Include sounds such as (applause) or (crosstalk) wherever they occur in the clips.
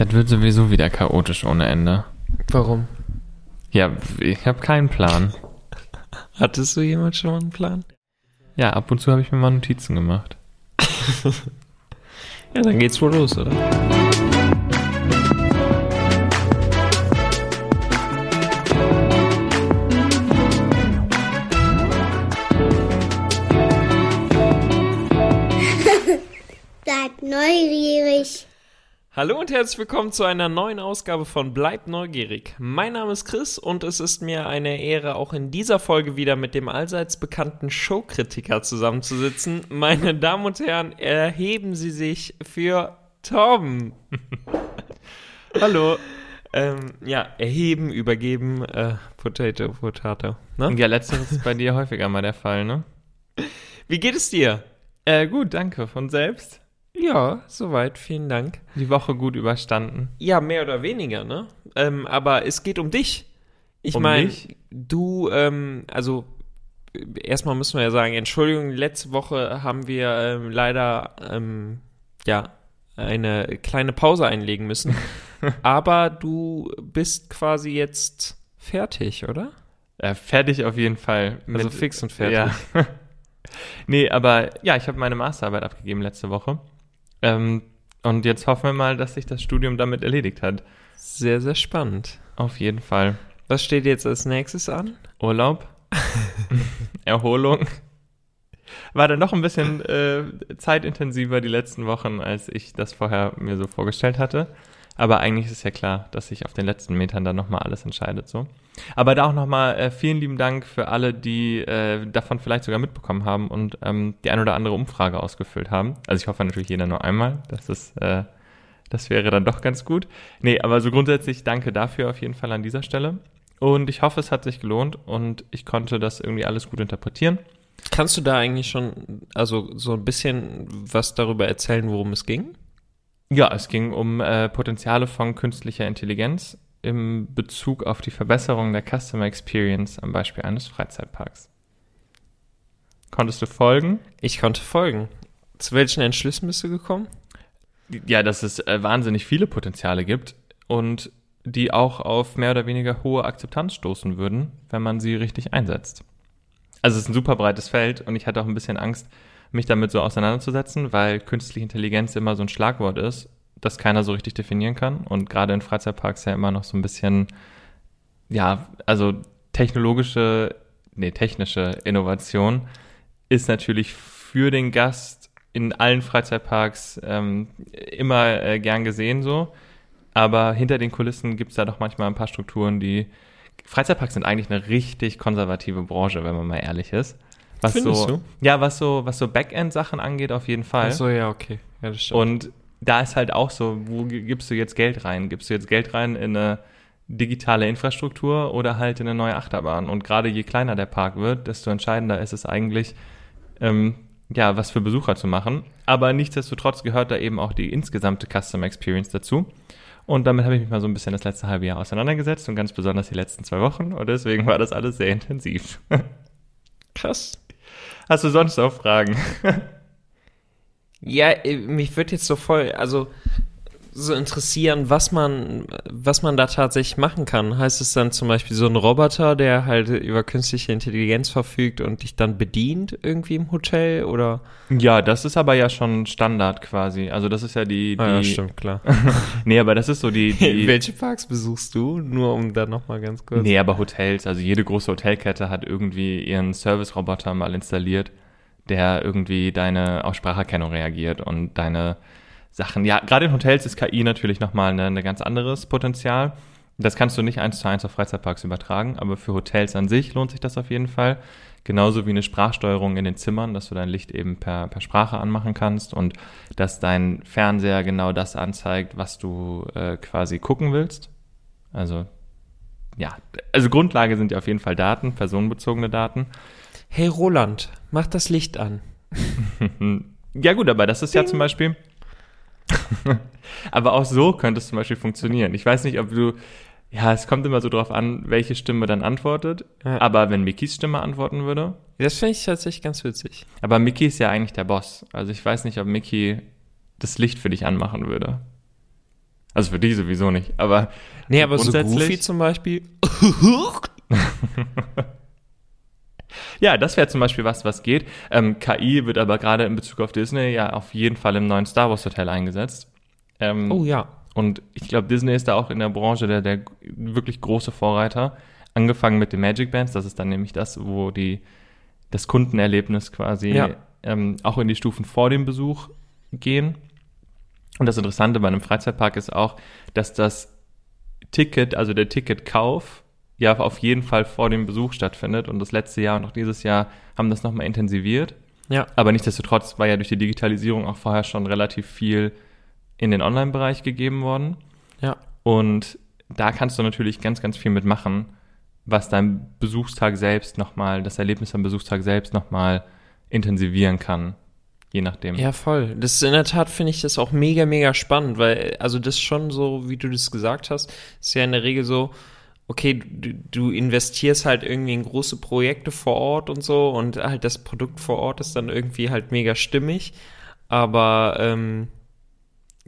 Das wird sowieso wieder chaotisch ohne Ende. Warum? Ja, ich habe keinen Plan. Hattest du jemals schon mal einen Plan? Ja, ab und zu habe ich mir mal Notizen gemacht. (laughs) Ja, dann geht's wohl los, oder? Hallo und herzlich willkommen zu einer neuen Ausgabe von Bleibt neugierig. Mein Name ist Chris und es ist mir eine Ehre, auch in dieser Folge wieder mit dem allseits bekannten Showkritiker zusammenzusitzen. Meine Damen und Herren, erheben Sie sich für Tom. (laughs) Hallo. Ähm, ja, erheben, übergeben, äh, Potato, Potato. Ne? Ja, letzteres ist bei dir häufiger mal der Fall, ne? Wie geht es dir? Äh, gut, danke. Von selbst? Ja, soweit, vielen Dank. Die Woche gut überstanden. Ja, mehr oder weniger, ne? Ähm, aber es geht um dich. Ich Um meine, du, ähm, also äh, erstmal müssen wir ja sagen, Entschuldigung, letzte Woche haben wir ähm, leider ähm, ja eine kleine Pause einlegen müssen. (laughs) aber du bist quasi jetzt fertig, oder? Äh, fertig auf jeden Fall. Also fix und fertig. Ja. (laughs) nee, aber ja, ich habe meine Masterarbeit abgegeben letzte Woche. Ähm, und jetzt hoffen wir mal, dass sich das Studium damit erledigt hat. Sehr, sehr spannend. Auf jeden Fall. Was steht jetzt als nächstes an? Urlaub, (laughs) Erholung. War dann noch ein bisschen äh, zeitintensiver die letzten Wochen, als ich das vorher mir so vorgestellt hatte. Aber eigentlich ist ja klar, dass sich auf den letzten Metern dann nochmal alles entscheidet so. Aber da auch nochmal äh, vielen lieben Dank für alle, die äh, davon vielleicht sogar mitbekommen haben und ähm, die ein oder andere Umfrage ausgefüllt haben. Also ich hoffe natürlich jeder nur einmal. Das ist, äh, das wäre dann doch ganz gut. Nee, aber so grundsätzlich danke dafür auf jeden Fall an dieser Stelle. Und ich hoffe, es hat sich gelohnt und ich konnte das irgendwie alles gut interpretieren. Kannst du da eigentlich schon, also so ein bisschen was darüber erzählen, worum es ging? Ja, es ging um äh, Potenziale von künstlicher Intelligenz im Bezug auf die Verbesserung der Customer Experience am Beispiel eines Freizeitparks. Konntest du folgen? Ich konnte folgen. Zu welchen Entschlüssen bist du gekommen? Ja, dass es äh, wahnsinnig viele Potenziale gibt und die auch auf mehr oder weniger hohe Akzeptanz stoßen würden, wenn man sie richtig einsetzt. Also es ist ein super breites Feld und ich hatte auch ein bisschen Angst, mich damit so auseinanderzusetzen, weil künstliche Intelligenz immer so ein Schlagwort ist, das keiner so richtig definieren kann und gerade in Freizeitparks ja immer noch so ein bisschen, ja, also technologische, nee, technische Innovation ist natürlich für den Gast in allen Freizeitparks ähm, immer äh, gern gesehen so, aber hinter den Kulissen gibt es da doch manchmal ein paar Strukturen, die Freizeitparks sind eigentlich eine richtig konservative Branche, wenn man mal ehrlich ist. Was Findest so, du? Ja, was so, was so Backend-Sachen angeht, auf jeden Fall. Ach so, ja, okay. Ja, das stimmt. Und da ist halt auch so, wo gi- gibst du jetzt Geld rein? Gibst du jetzt Geld rein in eine digitale Infrastruktur oder halt in eine neue Achterbahn? Und gerade je kleiner der Park wird, desto entscheidender ist es eigentlich, ähm, ja, was für Besucher zu machen. Aber nichtsdestotrotz gehört da eben auch die insgesamte Customer Experience dazu. Und damit habe ich mich mal so ein bisschen das letzte halbe Jahr auseinandergesetzt und ganz besonders die letzten zwei Wochen. Und deswegen war das alles sehr intensiv. (laughs) krass. Hast du sonst noch Fragen? Ja, äh, mich würde jetzt so voll, also so interessieren, was man, was man da tatsächlich machen kann. Heißt es dann zum Beispiel so ein Roboter, der halt über künstliche Intelligenz verfügt und dich dann bedient irgendwie im Hotel oder? Ja, das ist aber ja schon Standard quasi. Also das ist ja die, die Ah, ja, stimmt, klar. (laughs) Nee, aber das ist so die, die (laughs) Welche Parks besuchst du? Nur um da nochmal ganz kurz. Nee, aber Hotels, also jede große Hotelkette hat irgendwie ihren Service-Roboter mal installiert, der irgendwie deine auf Spracherkennung reagiert und deine Sachen. Ja, gerade in Hotels ist KI natürlich nochmal ein ne ganz anderes Potenzial. Das kannst du nicht eins zu eins auf Freizeitparks übertragen, aber für Hotels an sich lohnt sich das auf jeden Fall. Genauso wie eine Sprachsteuerung in den Zimmern, dass du dein Licht eben per, per Sprache anmachen kannst und dass dein Fernseher genau das anzeigt, was du äh, quasi gucken willst. Also ja, also Grundlage sind ja auf jeden Fall Daten, personenbezogene Daten. Hey Roland, mach das Licht an. (laughs) Ja gut, aber das ist ja zum Beispiel, (laughs) aber auch so könnte es zum Beispiel funktionieren. Ich weiß nicht, ob du, ja, es kommt immer so drauf an, welche Stimme dann antwortet. Ja. Aber wenn Mickys Stimme antworten würde, Das finde ich tatsächlich ganz witzig. aber Mickey ist ja eigentlich der Boss. Also ich weiß nicht, ob Mickey das Licht für dich anmachen würde. Also für dich sowieso nicht, aber Nee, aber so Goofy zum Beispiel. (laughs) (laughs) Ja, das wäre zum Beispiel was, was geht. Ähm, KI wird aber gerade in Bezug auf Disney ja auf jeden Fall im neuen Star Wars Hotel eingesetzt. Ähm, Oh ja. Und ich glaube, Disney ist da auch in der Branche der, der wirklich große Vorreiter. Angefangen mit den Magic Bands, das ist dann nämlich das, wo die, das Kundenerlebnis quasi Ja. ähm, auch in die Stufen vor dem Besuch gehen. Und das Interessante bei einem Freizeitpark ist auch, dass das Ticket, also der Ticketkauf, ja auf jeden Fall vor dem Besuch stattfindet. Und das letzte Jahr und auch dieses Jahr haben das nochmal intensiviert. Ja. Aber nichtsdestotrotz war ja durch die Digitalisierung auch vorher schon relativ viel in den Online-Bereich gegeben worden. Ja. Und da kannst du natürlich ganz, ganz viel mitmachen, was dein Besuchstag selbst nochmal, das Erlebnis am Besuchstag selbst nochmal intensivieren kann. Je nachdem. Ja, voll. Das ist in der Tat finde ich das auch mega, mega spannend, weil, also das schon so, wie du das gesagt hast, ist ja in der Regel so, okay, du, du investierst halt irgendwie in große Projekte vor Ort und so und halt das Produkt vor Ort ist dann irgendwie halt mega stimmig. Aber ähm,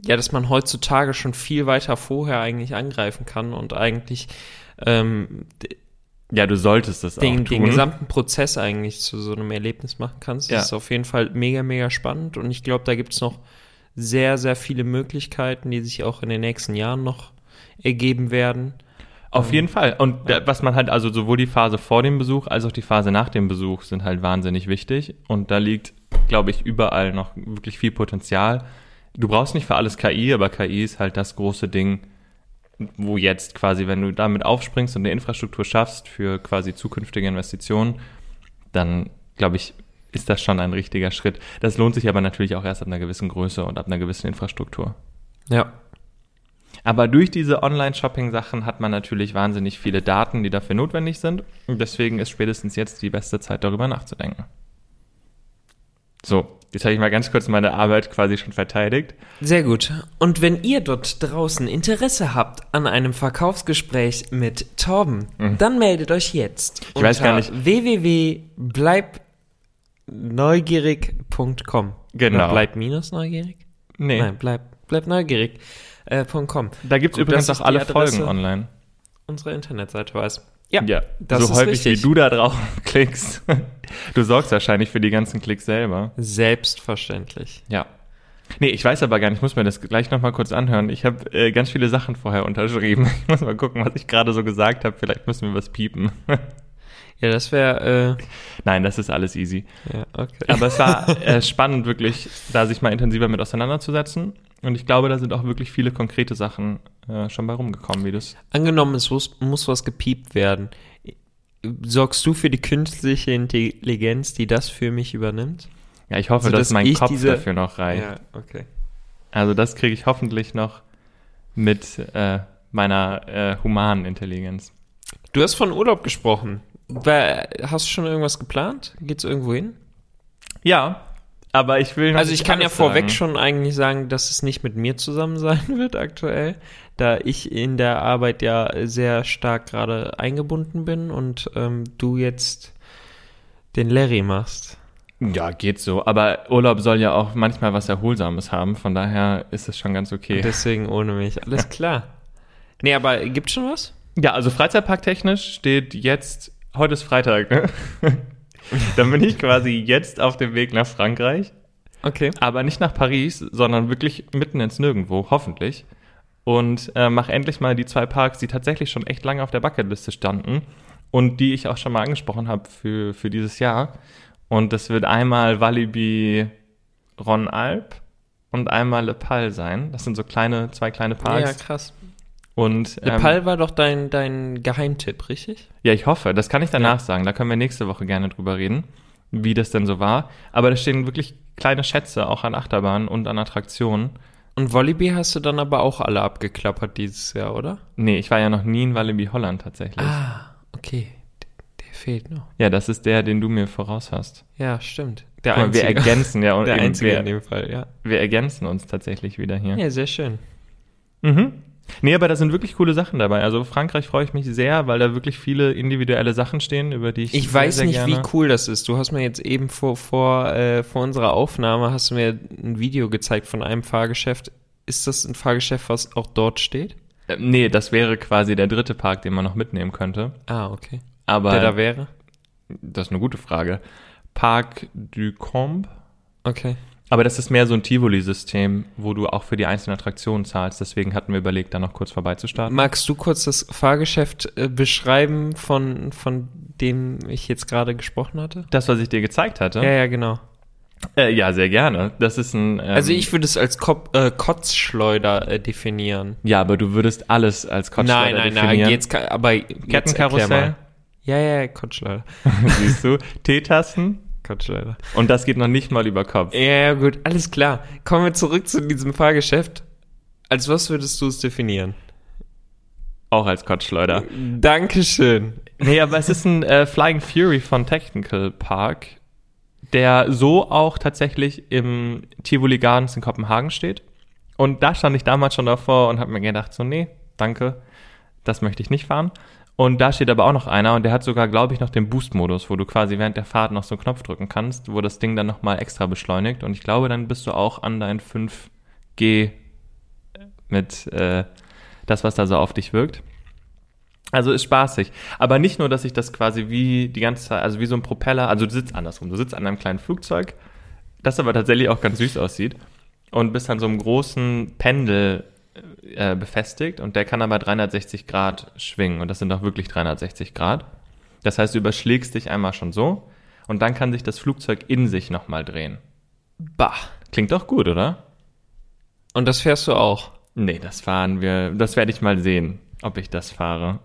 ja, dass man heutzutage schon viel weiter vorher eigentlich angreifen kann und eigentlich ähm, Ja, du solltest das den, auch tun. den gesamten Prozess eigentlich zu so einem Erlebnis machen kannst. Ja. Das ist auf jeden Fall mega, mega spannend und ich glaube, da gibt es noch sehr, sehr viele Möglichkeiten, die sich auch in den nächsten Jahren noch ergeben werden. Auf jeden Fall. Und da- was man halt, also sowohl die Phase vor dem Besuch als auch die Phase nach dem Besuch sind halt wahnsinnig wichtig. Und da liegt, glaube ich, überall noch wirklich viel Potenzial. Du brauchst nicht für alles KI, aber KI ist halt das große Ding, wo jetzt quasi, wenn du damit aufspringst und eine Infrastruktur schaffst für quasi zukünftige Investitionen, dann, glaube ich, ist das schon ein richtiger Schritt. Das lohnt sich aber natürlich auch erst ab einer gewissen Größe und ab einer gewissen Infrastruktur. Ja. Aber durch diese Online-Shopping-Sachen hat man natürlich wahnsinnig viele Daten, die dafür notwendig sind. Und deswegen ist spätestens jetzt die beste Zeit, darüber nachzudenken. So, jetzt habe ich mal ganz kurz meine Arbeit quasi schon verteidigt. Sehr gut. Und wenn ihr dort draußen Interesse habt an einem Verkaufsgespräch mit Torben, dann meldet euch jetzt. Ich weiß gar nicht- www.bleibneugierig.com. Genau. Oder Bleib minus neugierig? Nee, Nein, bleib, bleib neugierig. Äh, .com. da gibt es übrigens auch alle Adresse- Folgen online. Unsere Internetseite weiß. Ja, Ja, das so ist häufig richtig. wie du da drauf (laughs) klickst. Du sorgst wahrscheinlich für die ganzen Klicks selber. Selbstverständlich. Ja. Nee, ich weiß aber gar nicht, ich muss mir das gleich nochmal kurz anhören. Ich habe äh, ganz viele Sachen vorher unterschrieben. (laughs) Ich muss mal gucken, was ich gerade so gesagt habe. Vielleicht müssen wir was piepen. (laughs) Ja, das wäre, Nein, das ist alles easy. äh, ja, okay. Aber es war äh, spannend, wirklich, da sich mal intensiver mit auseinanderzusetzen. Und ich glaube, da sind auch wirklich viele konkrete Sachen äh, schon bei rumgekommen, wie das. Angenommen, es muss, muss was gepiept werden. Sorgst du für die künstliche Intelligenz, die das für mich übernimmt? Ja, ich hoffe, Also, dass dass mein Kopf diese- dafür noch reicht. Ja, okay. Also das kriege ich hoffentlich noch mit äh, meiner äh, humanen Intelligenz. Du hast von Urlaub gesprochen. Hast du schon irgendwas geplant? Geht's irgendwo hin? Ja, aber ich will Also ich kann ja vorweg sagen. schon eigentlich sagen, dass es nicht mit mir zusammen (laughs) sein wird aktuell, da ich in der Arbeit ja sehr stark gerade eingebunden bin und ähm, du jetzt den Larry machst. Ja, geht so. Aber Urlaub soll ja auch manchmal was Erholsames haben. Von daher ist es schon ganz okay. Deswegen ohne mich. Alles (laughs) klar. Nee, aber gibt's schon was? Ja, also Freizeitparktechnisch steht jetzt, heute ist Freitag, ne? (laughs) (laughs) Dann bin ich quasi jetzt auf dem Weg nach Frankreich, Okay. aber nicht nach Paris, sondern wirklich mitten ins Nirgendwo, hoffentlich. Und äh, mache endlich mal die zwei Parks, die tatsächlich schon echt lange auf der Bucketliste standen und die ich auch schon mal angesprochen habe für, für dieses Jahr. Und das wird einmal Walibi Ron Alp und einmal Le Pal sein. Das sind so kleine, zwei kleine Ja, Parks. krass. Und ähm, Pal war doch dein, dein Geheimtipp, richtig? Ja, ich hoffe. Das kann ich danach Ja. sagen. Da können wir nächste Woche gerne drüber reden, wie das denn so war. Aber da stehen wirklich kleine Schätze auch an Achterbahnen und an Attraktionen. Und Walibi hast du dann aber auch alle abgeklappert dieses Jahr, oder? Nee, ich war ja noch nie in Walibi Holland tatsächlich. Ah, okay. Der fehlt noch. Ja, das ist der, den du mir voraus hast. Ja, stimmt. Der Guck mal, wir einzige. ergänzen ja (laughs) und Der einzige in wir, dem Fall, ja. wir ergänzen uns tatsächlich wieder hier. Ja, sehr schön. Mhm. Nee, aber da sind wirklich coole Sachen dabei. Also Frankreich freue ich mich sehr, weil da wirklich viele individuelle Sachen stehen, über die ich Ich sehr, weiß sehr nicht, gerne wie cool das ist. Du hast mir jetzt eben vor, vor, äh, vor unserer Aufnahme hast du mir ein Video gezeigt von einem Fahrgeschäft. ist das ein Fahrgeschäft, was auch dort steht? Äh, nee, das wäre quasi der dritte Park, den man noch mitnehmen könnte. Ah, okay. Aber Der da wäre? das ist eine gute Frage. Parc du Combe. Okay. Aber das ist mehr so ein Tivoli-System, wo du auch für die einzelnen Attraktionen zahlst. Deswegen hatten wir überlegt, da noch kurz vorbeizustarten. Magst du kurz das Fahrgeschäft äh, beschreiben, von, von dem ich jetzt gerade gesprochen hatte? Das, was ich dir gezeigt hatte? Ja, ja, genau. Äh, ja sehr gerne. Das ist ein. Ähm, Also ich würde es als Kop äh, Kotzschleuder äh, definieren. Ja, aber du würdest alles als Kotzschleuder nein, nein, definieren. nein, jetzt aber Kettenkarussell, ja, ja, Kotzschleuder. (laughs) siehst du, Teetassen Kotzschleuder. und das geht noch nicht mal über Kopf. Ja, gut, alles klar. Kommen wir zurück zu diesem Fahrgeschäft. Als was würdest du es definieren? Auch als Kotzschleuder. Dankeschön. Nee, aber es ist ein äh, Flying Fury von Technical Park, der so auch tatsächlich im Tivoli Gardens in Kopenhagen steht. Und da stand ich damals schon davor und habe mir gedacht, so, nee, danke, das möchte ich nicht fahren. Und da steht aber auch noch einer und der hat sogar, glaube ich, noch den Boost-Modus, wo du quasi während der Fahrt noch so einen Knopf drücken kannst, wo das Ding dann nochmal extra beschleunigt. Und ich glaube, dann bist du auch an dein 5G mit äh, das, was da so auf dich wirkt. Also ist spaßig. Aber nicht nur, dass ich das quasi wie die ganze Zeit, also wie so ein Propeller, also du sitzt andersrum, du sitzt an einem kleinen Flugzeug, das aber tatsächlich auch ganz süß aussieht und bist an so einem großen Pendel äh, befestigt und der kann aber 360 Grad schwingen und das sind auch wirklich 360 Grad. Das heißt, du überschlägst dich einmal schon so und dann kann sich das Flugzeug in sich nochmal drehen. Bah. Klingt doch gut, oder? Und das fährst du auch. Nee, das fahren wir, das werde ich mal sehen, ob ich das fahre.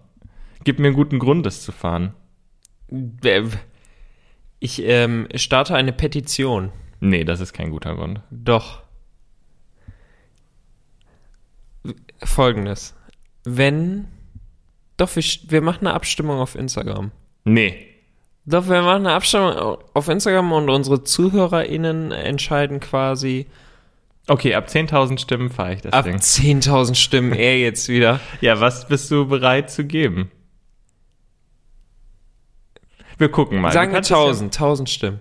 Gib mir einen guten Grund, das zu fahren. Äh, Ich ähm, starte eine Petition. Nee, das ist kein guter Grund. Doch. Folgendes. Wenn. Doch, wir, wir machen eine Abstimmung auf Instagram. Nee. Doch, wir machen eine Abstimmung auf Instagram und unsere ZuhörerInnen entscheiden quasi Okay, ab 10.000 Stimmen fahre ich das ab Ding. 10.000 Stimmen er jetzt wieder. (laughs) Ja, was bist du bereit zu geben? Wir gucken mal. Sagen wir kannst es 1000, 1000 Stimmen.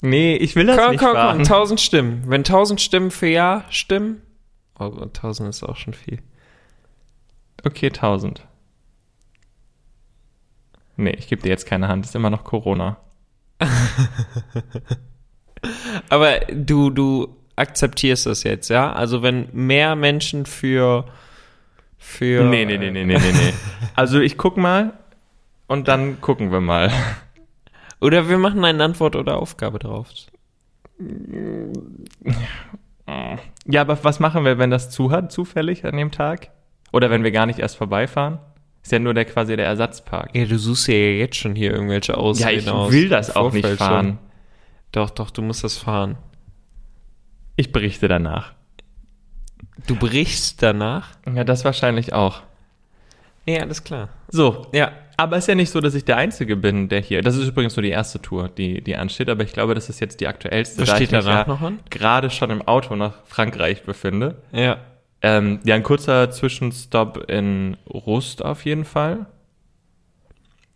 Nee, ich will das Komm, nicht komm, komm, fahren. 1000 Stimmen. Wenn 1000 Stimmen für Ja stimmen. Oh, 1000 ist auch schon viel. Okay, 1000. Nee, ich gebe dir jetzt keine Hand. Ist immer noch Corona. (laughs) Aber du, du akzeptierst das jetzt, ja? Also wenn mehr Menschen für für Nee, nee, nee, nee, nee, nee, nee. (laughs) Also ich guck mal und dann gucken wir mal. Oder wir machen eine Antwort oder Aufgabe drauf. (laughs) Ja, aber was machen wir, wenn das zu hat, zufällig an dem Tag? Oder wenn wir gar nicht erst vorbeifahren? Ist ja nur der quasi der Ersatzpark. Ja, du suchst ja jetzt schon hier irgendwelche Ja, Ausreden ich aus. will das auch nicht fahren. schon. Doch, doch, du musst das fahren. Ich berichte danach. Du brichst danach? Ja, das wahrscheinlich auch. Ja, alles klar. So, Ja, aber es ist ja nicht so, dass ich der Einzige bin, der hier. Das ist übrigens nur die erste Tour, die, die ansteht, aber ich glaube, das ist jetzt die aktuellste. Was da steht ich mich danach ja noch an? Gerade schon im Auto nach Frankreich befinde. ja. Ähm, ja, ein kurzer Zwischenstopp in Rust auf jeden Fall.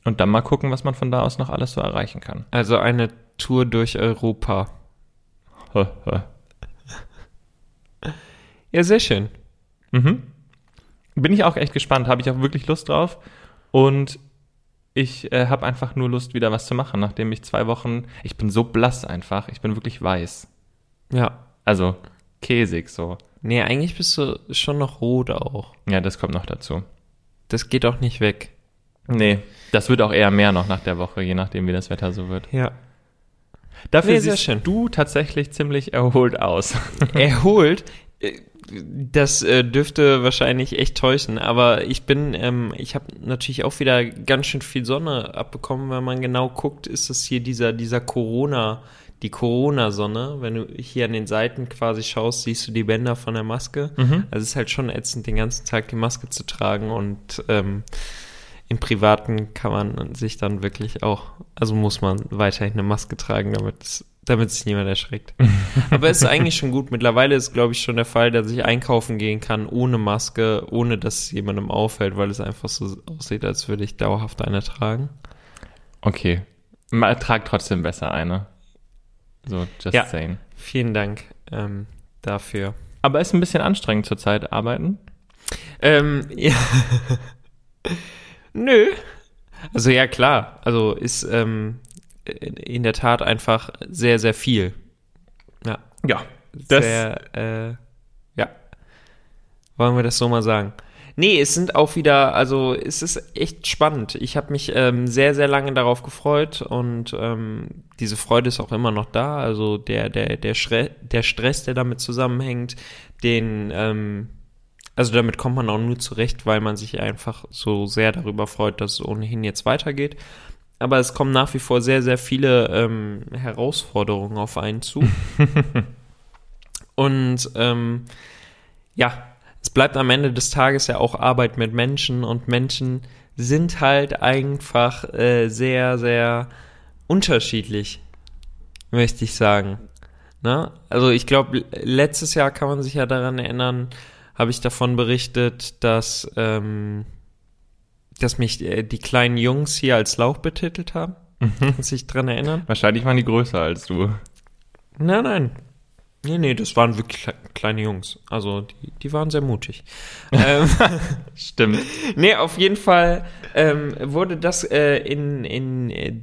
Und dann mal gucken, was man von da aus noch alles so erreichen kann. Also eine Tour durch Europa. (laughs) Ja, sehr schön. Mhm. Bin ich auch echt gespannt, habe ich auch wirklich Lust drauf. Und ich äh, habe einfach nur Lust, wieder was zu machen, nachdem ich zwei Wochen, ich bin so blass einfach, ich bin wirklich weiß. Ja. Also käsig so. Nee, eigentlich bist du schon noch rot auch. Ja, das kommt noch dazu. Das geht auch nicht weg. Nee, das wird auch eher mehr noch nach der Woche, je nachdem, wie das Wetter so wird. Ja. Dafür Nee, siehst du tatsächlich ziemlich erholt aus. Erholt. (laughs) Das äh, dürfte wahrscheinlich echt täuschen, aber ich bin, ähm, ich habe natürlich auch wieder ganz schön viel Sonne abbekommen. Wenn man genau guckt, ist das hier dieser, dieser Corona, die Corona-Sonne. Wenn du hier an den Seiten quasi schaust, siehst du die Bänder von der Maske. Mhm. Also es ist halt schon ätzend, den ganzen Tag die Maske zu tragen und ähm, im Privaten kann man sich dann wirklich auch, also muss man weiterhin eine Maske tragen, damit es damit sich niemand erschreckt. (laughs) Aber es ist eigentlich schon gut. Mittlerweile ist, glaube ich, schon der Fall, dass ich einkaufen gehen kann ohne Maske, ohne dass es jemandem auffällt, weil es einfach so aussieht, als würde ich dauerhaft eine tragen. Okay. Mal trag trotzdem besser eine. So, just Ja. saying. Vielen Dank. Ähm, dafür. Aber ist ein bisschen anstrengend zurzeit arbeiten. Ähm, (laughs) ja. Nö. Also ja, klar. Also ist ähm, in der Tat einfach sehr, sehr viel. Ja. Ja. sehr, äh, ja. Wollen wir das so mal sagen? Nee, es sind auch wieder, also es ist echt spannend. Ich habe mich ähm, sehr, sehr lange darauf gefreut und ähm, diese Freude ist auch immer noch da. Also der, der, der, Schre der Stress, der damit zusammenhängt, den, ähm, also damit kommt man auch nur zurecht, weil man sich einfach so sehr darüber freut, dass es ohnehin jetzt weitergeht. Aber es kommen nach wie vor sehr, sehr viele ähm, Herausforderungen auf einen zu. (laughs) Und ähm, ja, es bleibt am Ende des Tages ja auch Arbeit mit Menschen und Menschen sind halt einfach äh, sehr, sehr unterschiedlich, möchte ich sagen. Ne? Also ich glaube, letztes Jahr kann man sich ja daran erinnern, habe ich davon berichtet, dass, ähm, dass mich äh, die kleinen Jungs hier als Lauch betitelt haben. Kannst du dich dran erinnern? Wahrscheinlich waren die größer als du. Nein, nein. Nee, nee, das waren wirklich kle kleine Jungs. Also die, die waren sehr mutig. (laughs) ähm, Stimmt. nee, auf jeden Fall ähm, wurde das äh, in, in, äh,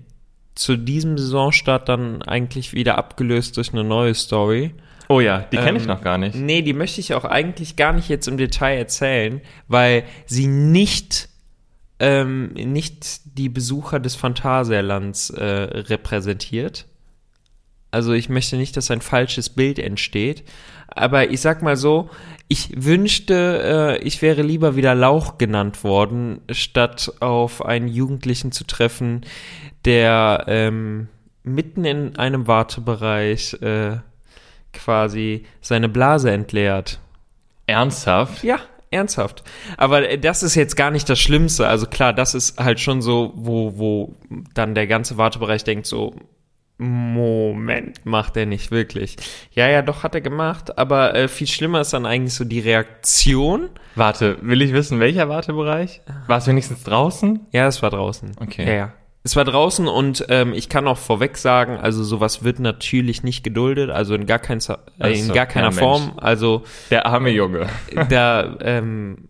zu diesem Saisonstart dann eigentlich wieder abgelöst durch eine neue Story. Oh ja, die kenne ich Ähm, noch gar nicht. Nee, die möchte ich auch eigentlich gar nicht jetzt im Detail erzählen, weil sie nicht, ähm, nicht die Besucher des Phantasialands äh, repräsentiert. Also ich möchte nicht, dass ein falsches Bild entsteht. Aber ich sag mal so, ich wünschte, äh, ich wäre lieber wieder Lauch genannt worden, statt auf einen Jugendlichen zu treffen, der ähm, mitten in einem Wartebereich äh, quasi seine Blase entleert. Ernsthaft? Ja, ernsthaft. Aber äh, das ist jetzt gar nicht das Schlimmste. Also klar, das ist halt schon so, wo, wo dann der ganze Wartebereich denkt so, Moment, macht er nicht wirklich. Ja, ja, doch hat er gemacht, aber äh, viel schlimmer ist dann eigentlich so die Reaktion. Warte, will ich wissen, welcher Wartebereich? War es wenigstens draußen? Ja, es war draußen. Okay. Ja, ja. Es war draußen und ähm, ich kann auch vorweg sagen, also sowas wird natürlich nicht geduldet, also in gar, kein, äh, in so, gar keiner Mensch. Form. Also Der arme Junge. da, (laughs) ähm,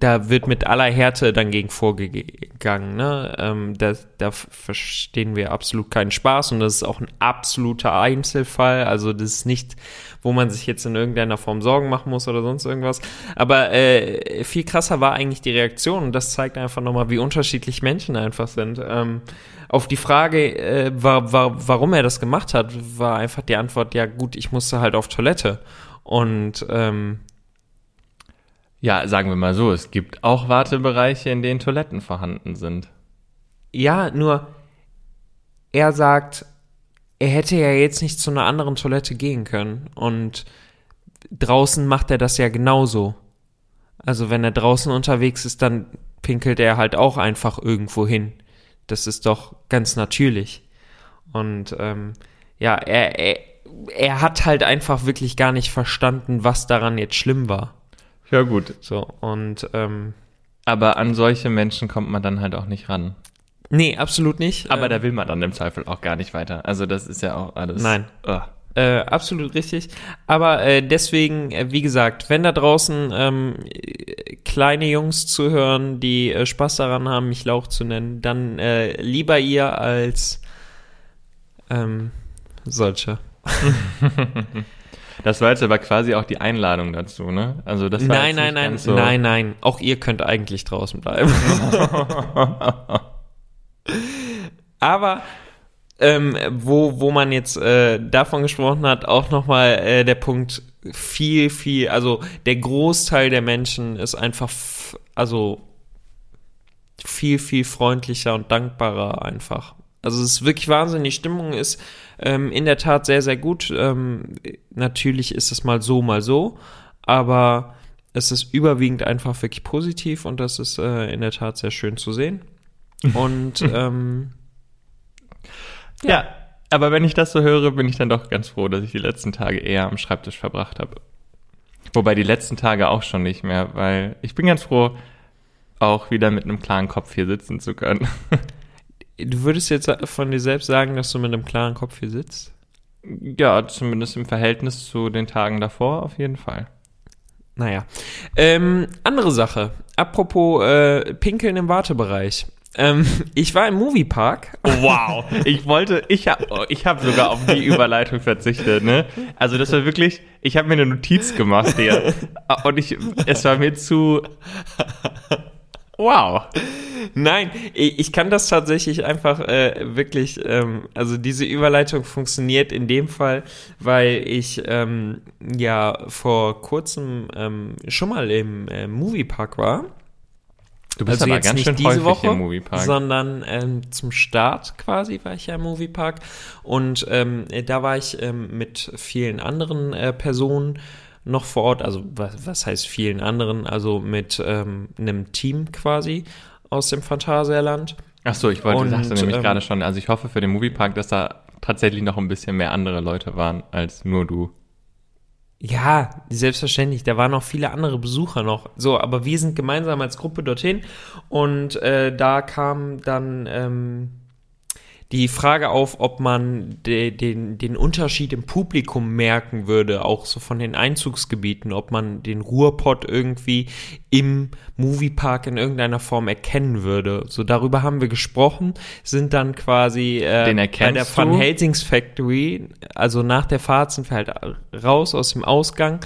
da wird mit aller Härte dann gegen vorgegangen. Ne? Ähm, da, da verstehen wir absolut keinen Spaß und das ist auch ein absoluter Einzelfall. Also das ist nicht, wo man sich jetzt in irgendeiner Form Sorgen machen muss oder sonst irgendwas. Aber äh, viel krasser war eigentlich die Reaktion und das zeigt einfach nochmal, wie unterschiedlich Menschen einfach sind. Ähm, auf die Frage, äh, war, war, warum er das gemacht hat, war einfach die Antwort, ja gut, ich musste halt auf Toilette. Und ähm, Ja, sagen wir mal so, es gibt auch Wartebereiche, in denen Toiletten vorhanden sind. Ja, nur er sagt, er hätte ja jetzt nicht zu einer anderen Toilette gehen können. Und draußen macht er das ja genauso. Also wenn er draußen unterwegs ist, dann pinkelt er halt auch einfach irgendwo hin. Das ist doch ganz natürlich. Und ähm, ja, er, er, er hat halt einfach wirklich gar nicht verstanden, was daran jetzt schlimm war. Ja, gut. So, und ähm, Aber an solche Menschen kommt man dann halt auch nicht ran. nee, absolut nicht. Aber Ähm, da will man dann im Zweifel auch gar nicht weiter. Also das ist ja auch alles. Nein. Ugh. Äh, absolut richtig. Aber äh, deswegen, äh, wie gesagt, wenn da draußen ähm, äh, kleine Jungs zuhören, die äh, Spaß daran haben, mich Lauch zu nennen, dann äh, lieber ihr als ähm, solche. (laughs) (laughs) Das war jetzt aber quasi auch die Einladung dazu, ne? Also das war Nein, jetzt nein, nein, so nein, nein. Auch ihr könnt eigentlich draußen bleiben. (laughs) Aber ähm, wo, wo man jetzt äh, davon gesprochen hat, auch nochmal äh, der Punkt viel, viel, also der Großteil der Menschen ist einfach, also viel, viel freundlicher und dankbarer einfach. Also es ist wirklich Wahnsinn. Die Stimmung ist ähm, in der Tat sehr, sehr gut. Ähm, natürlich ist es mal so, mal so, aber es ist überwiegend einfach wirklich positiv und das ist äh, in der Tat sehr schön zu sehen. (laughs) Und ähm, Ja, aber wenn ich das so höre, bin ich dann doch ganz froh, dass ich die letzten Tage eher am Schreibtisch verbracht habe. Wobei die letzten Tage auch schon nicht mehr, weil ich bin ganz froh, auch wieder mit einem klaren Kopf hier sitzen zu können. (laughs) du würdest jetzt von dir selbst sagen, dass du mit einem klaren Kopf hier sitzt? Ja, zumindest im Verhältnis zu den Tagen davor auf jeden Fall. Naja. Ähm, andere Sache. Apropos äh, Pinkeln im Wartebereich. Ähm, (laughs) ich war im Moviepark. Oh, wow. Ich wollte, ich habe ich hab sogar auf die Überleitung verzichtet, ne? Also das war wirklich, ich habe mir eine Notiz gemacht hier. (laughs) Und ich, es war mir zu, wow. Nein, ich, kann das tatsächlich einfach äh, wirklich, ähm, also diese Überleitung funktioniert in dem Fall, weil ich ähm, ja vor kurzem ähm, schon mal im äh, Moviepark war. Du bist also aber jetzt ganz nicht schön diese Woche, im Moviepark. sondern ähm, zum Start quasi war ich ja im Moviepark und ähm, da war ich ähm, mit vielen anderen äh, Personen noch vor Ort, also was, was heißt vielen anderen, also mit ähm, einem Team quasi aus dem Phantasialand. Ach so, ich wollte, Und, du sagst nämlich ähm, gerade schon, also ich hoffe für den Moviepark, dass da tatsächlich noch ein bisschen mehr andere Leute waren als nur du. Ja, selbstverständlich. Da waren noch viele andere Besucher noch. So, aber wir sind gemeinsam als Gruppe dorthin und äh, da kam dann ähm, die Frage auf, ob man de, den, den Unterschied im Publikum merken würde, auch so von den Einzugsgebieten, ob man den Ruhrpott irgendwie im Moviepark in irgendeiner Form erkennen würde. So darüber haben wir gesprochen, sind dann quasi äh, bei der Van? Helsings Factory, also nach der Fahrt sind wir halt raus aus dem Ausgang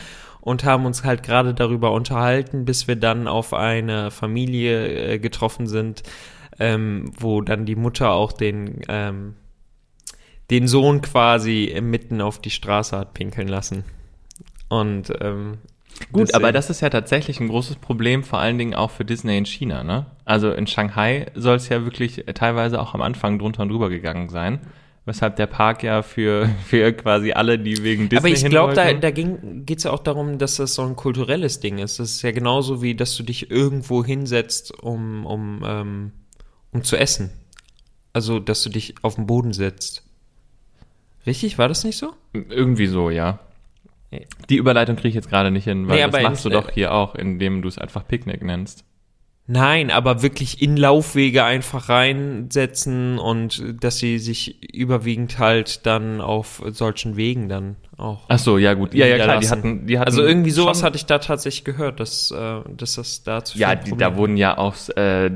und haben uns halt gerade darüber unterhalten, bis wir dann auf eine Familie äh, getroffen sind, ähm, wo dann die Mutter auch den, ähm, den Sohn quasi mitten auf die Straße hat pinkeln lassen. Und ähm, Gut, deswegen- aber das ist ja tatsächlich ein großes Problem, vor allen Dingen auch für Disney in China, ne? Also in Shanghai soll es ja wirklich teilweise auch am Anfang drunter und drüber gegangen sein, weshalb der Park ja für, (laughs) für quasi alle, die wegen Disney Aber ich glaube, da, da geht es ja auch darum, dass das so ein kulturelles Ding ist. Das ist ja genauso wie, dass du dich irgendwo hinsetzt, um, um, ähm, um zu essen. Also, dass du dich auf den Boden setzt. Richtig? War das nicht so? Irgendwie so, ja. Die Überleitung kriege ich jetzt gerade nicht hin, weil Nee, das machst in- du doch hier auch, indem du es einfach Picknick nennst. Nein, aber wirklich in Laufwege einfach reinsetzen und dass sie sich überwiegend halt dann auf solchen Wegen dann auch. Ach so, ja gut. Ja, ja, klar, die hatten, die hatten also irgendwie sowas hatte ich da tatsächlich gehört, dass, äh, dass das da zu Ja, die, da wurden ja auch äh,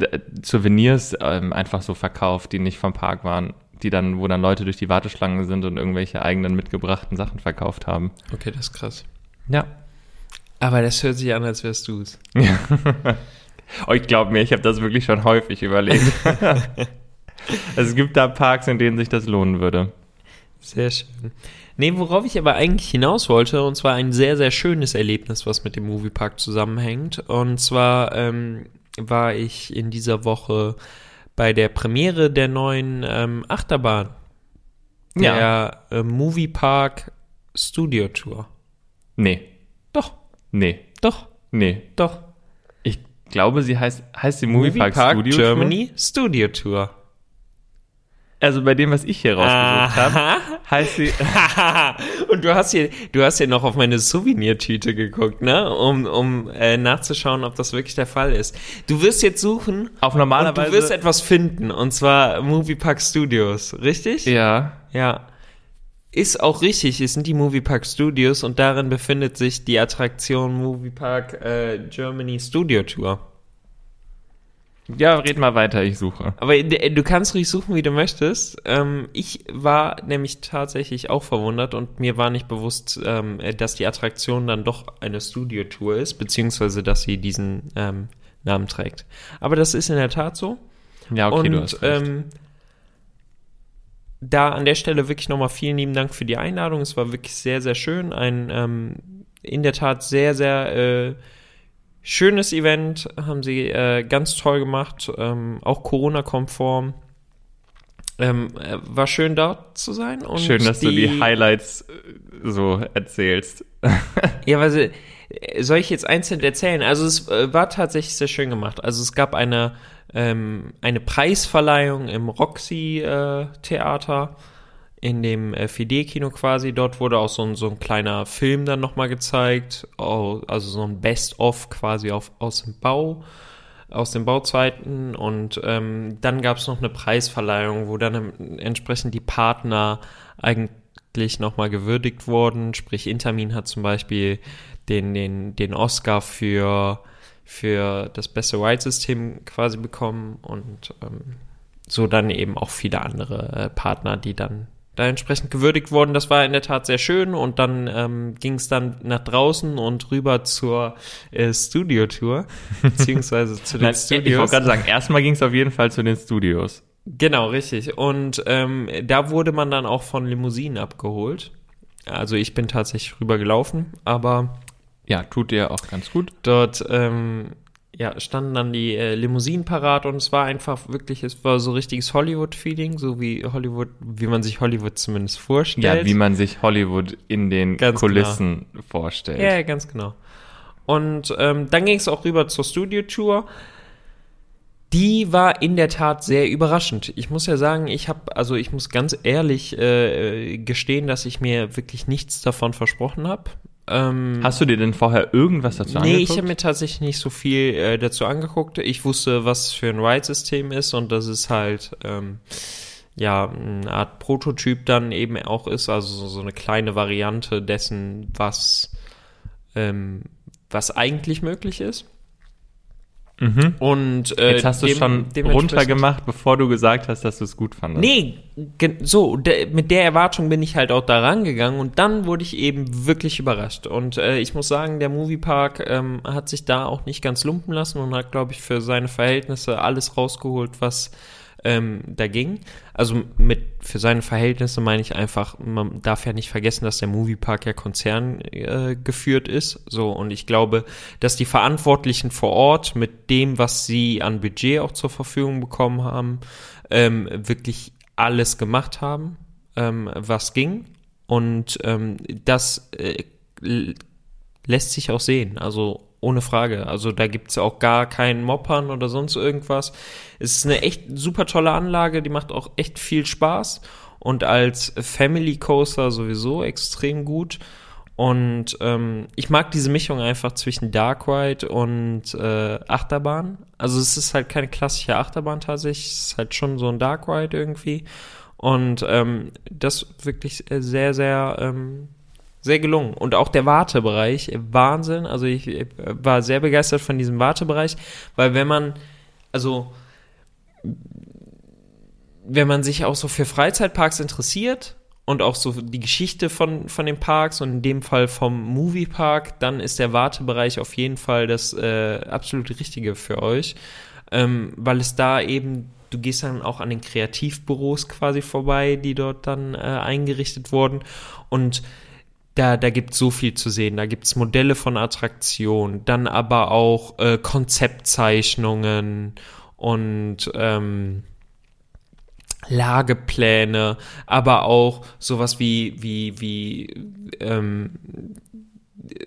Souvenirs ähm, einfach so verkauft, die nicht vom Park waren, die dann, wo dann Leute durch die Warteschlangen sind und irgendwelche eigenen mitgebrachten Sachen verkauft haben. Okay, das ist krass. Ja. Aber das hört sich an, als wärst du es. (laughs) Oh, ich glaube mir, ich habe das wirklich schon häufig überlegt. also (laughs) es gibt da Parks, in denen sich das lohnen würde. Sehr schön. Nee, worauf ich aber eigentlich hinaus wollte, und zwar ein sehr, sehr schönes Erlebnis, was mit dem Moviepark zusammenhängt. Und zwar ähm, war ich in dieser Woche bei der Premiere der neuen ähm, Achterbahn. Der äh, Moviepark Studio Tour. Nee, Doch, nee, doch, nee. doch. Ich glaube, sie heißt, heißt sie Moviepark, Studio Germany Studio Tour. Also bei dem, was ich hier rausgesucht habe, (laughs) heißt sie, (laughs) Und du hast hier, du hast hier noch auf meine Souvenirtüte geguckt, ne? Um, um äh, nachzuschauen, ob das wirklich der Fall ist. Du wirst jetzt suchen auf und normalerweise... du wirst etwas finden. Und zwar Moviepark Studios, richtig? ja, Ja. Ist auch richtig, es sind die Moviepark Studios und darin befindet sich die Attraktion Moviepark äh, Germany Studio Tour. ja, red mal weiter, ich suche. Aber äh, du kannst ruhig suchen, wie du möchtest. Ähm, ich war nämlich tatsächlich auch verwundert und mir war nicht bewusst, ähm, äh, dass die Attraktion dann doch eine Studio-Tour ist, beziehungsweise dass sie diesen ähm, Namen trägt. Aber das ist in der Tat so. Ja, okay, und du hast recht. Da an der Stelle wirklich nochmal vielen lieben Dank für die Einladung. Es war wirklich sehr, sehr schön. Ein ähm, in der Tat sehr, sehr äh, schönes Event. Haben sie äh, ganz toll gemacht. Ähm, auch Corona-konform. Ähm, äh, war schön dort zu sein. Und Schön, dass du die Highlights äh, so erzählst. (laughs) Ja, weil sie, äh, soll ich jetzt einzeln erzählen? Also es äh, war tatsächlich sehr schön gemacht. Also es gab eine, ähm, eine Preisverleihung im Roxy-Theater, in dem äh, 4D-Kino quasi. Dort wurde auch so ein, so ein kleiner Film dann nochmal gezeigt, also so ein Best-of quasi auf, aus dem Bau, aus den Bauzeiten. Und ähm, dann gab es noch eine Preisverleihung, wo dann entsprechend die Partner eigen, wirklich nochmal gewürdigt worden. Sprich, Intermin hat zum Beispiel den, den, den Oscar für, für das beste Ride-System quasi bekommen und ähm, so dann eben auch viele andere äh, Partner, die dann da entsprechend gewürdigt wurden. Das war in der Tat sehr schön und dann ähm, ging es dann nach draußen und rüber zur äh, Studio-Tour, (laughs) beziehungsweise zu den Nein, Studios. Ich wollte gerade sagen, erstmal ging es auf jeden Fall zu den Studios. Genau, richtig. Und ähm, da wurde man dann auch von Limousinen abgeholt. Also ich bin tatsächlich rüber gelaufen, aber Ja, tut dir auch ganz gut. dort ähm, ja, standen dann die äh, Limousinen parat und es war einfach wirklich, es war so richtiges Hollywood-Feeling, so wie Hollywood, wie man sich Hollywood zumindest vorstellt. Ja, wie man sich Hollywood in den Ganz Kulissen vorstellt. Ja, ja, ganz genau. Und ähm, dann ging es auch rüber zur Studio-Tour. Die war in der Tat sehr überraschend. Ich muss ja sagen, ich habe, also ich muss ganz ehrlich äh, gestehen, dass ich mir wirklich nichts davon versprochen habe. Ähm, Hast du dir denn vorher irgendwas dazu nee, angeguckt? ich habe mir tatsächlich nicht so viel äh, dazu angeguckt. Ich wusste, was für ein Ride-System ist und dass es halt ähm, ja eine Art Prototyp dann eben auch ist, also so, so eine kleine Variante dessen, was ähm, was eigentlich möglich ist. Mhm. Und äh, Jetzt hast du es dem- schon runtergemacht, bevor du gesagt hast, dass du es gut fandest. Nee, so, de, mit der Erwartung bin ich halt auch da rangegangen und dann wurde ich eben wirklich überrascht. Und äh, ich muss sagen, der Moviepark ähm, hat sich da auch nicht ganz lumpen lassen und hat, glaube ich, für seine Verhältnisse alles rausgeholt, was ähm, da ging. Also mit für seine Verhältnisse meine ich einfach, man darf ja nicht vergessen, dass der Moviepark ja Konzern äh, geführt ist. So, und ich glaube, dass die Verantwortlichen vor Ort mit dem, was sie an Budget auch zur Verfügung bekommen haben, ähm, wirklich alles gemacht haben, ähm, was ging. Und ähm, das äh, lässt sich auch sehen. Also ohne Frage. Also da gibt's auch gar keinen Moppern oder sonst irgendwas. Es ist eine echt super tolle Anlage, die macht auch echt viel Spaß und als Family Coaster sowieso extrem gut. Und ähm, ich mag diese Mischung einfach zwischen Dark Ride und äh, Achterbahn. Also es ist halt keine klassische Achterbahn tatsächlich, es ist halt schon so ein Dark Ride irgendwie. Und ähm, das wirklich sehr, sehr ähm, sehr gelungen. Und auch der Wartebereich, Wahnsinn. Also ich war sehr begeistert von diesem Wartebereich, weil wenn man, also wenn man sich auch so für Freizeitparks interessiert und auch so die Geschichte von, von den Parks und in dem Fall vom Moviepark, dann ist der Wartebereich auf jeden Fall das äh, absolut Richtige für euch, ähm, weil es da eben, du gehst dann auch an den Kreativbüros quasi vorbei, die dort dann äh, eingerichtet wurden und da, da gibt es so viel zu sehen. Da gibt es Modelle von Attraktionen, dann aber auch äh, Konzeptzeichnungen und ähm, Lagepläne, aber auch sowas wie, wie, wie ähm,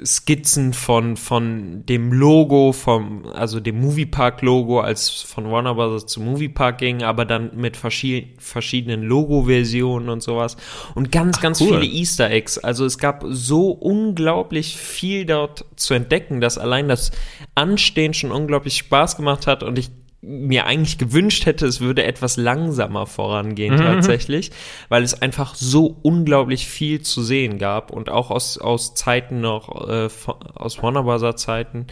Skizzen von, von dem Logo, vom, also dem Moviepark-Logo, als von Warner Bros. zum Moviepark ging, aber dann mit verschi verschiedenen Logo-Versionen und sowas. Und ganz, ganz cool. viele Easter Eggs. Also es gab so unglaublich viel dort zu entdecken, dass allein das Anstehen schon unglaublich Spaß gemacht hat und ich mir eigentlich gewünscht hätte, es würde etwas langsamer vorangehen tatsächlich, weil es einfach so unglaublich viel zu sehen gab und auch aus, aus Zeiten noch, äh, aus Warner Bros. Zeiten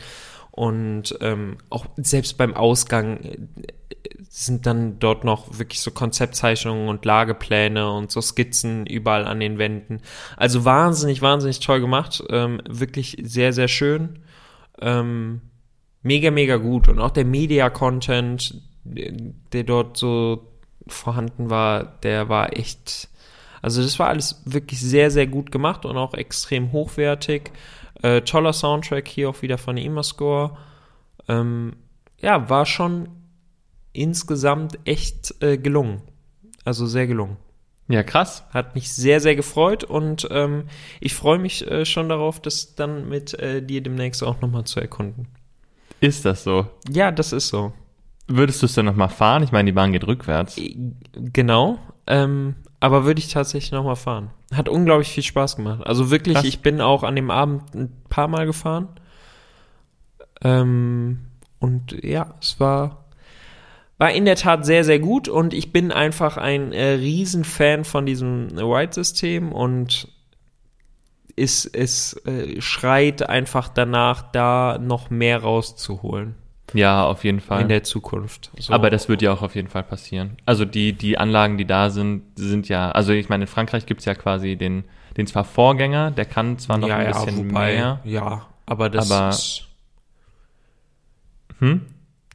und ähm, auch selbst beim Ausgang äh, sind dann dort noch wirklich so Konzeptzeichnungen und Lagepläne und so Skizzen überall an den Wänden. Also wahnsinnig, wahnsinnig toll gemacht, ähm, wirklich sehr, sehr schön. Ähm, mega, mega gut. Und auch der Media-Content, der dort so vorhanden war, der war echt. Also, das war alles wirklich sehr, sehr gut gemacht und auch extrem hochwertig. Äh, toller Soundtrack hier auch wieder von Imascore. Ähm, ja, war schon insgesamt echt äh, gelungen. Also sehr gelungen. Ja, krass. Hat mich sehr, sehr gefreut und ähm, ich freue mich äh, schon darauf, das dann mit äh, dir demnächst auch nochmal zu erkunden. Ist das so? Ja, das ist so. Würdest du es denn nochmal fahren? Ich meine, die Bahn geht rückwärts. Genau. Ähm, aber würde ich tatsächlich nochmal fahren. Hat unglaublich viel Spaß gemacht. Also wirklich, Krass. ich bin auch an dem Abend ein paar Mal gefahren. Ähm, und ja, es war, war in der Tat sehr, sehr gut und ich bin einfach ein äh, Riesenfan von diesem White-System und es, es äh, schreit einfach danach, da noch mehr rauszuholen Ja, auf jeden Fall. in der Zukunft. So. Aber das wird ja auch auf jeden Fall passieren. Also die, die Anlagen, die da sind, sind ja, also ich meine, in Frankreich gibt's ja quasi den, den zwar Vorgänger, der kann zwar noch ja, ein ja, bisschen wobei, mehr. Ja, aber das Aber- ist, Hm?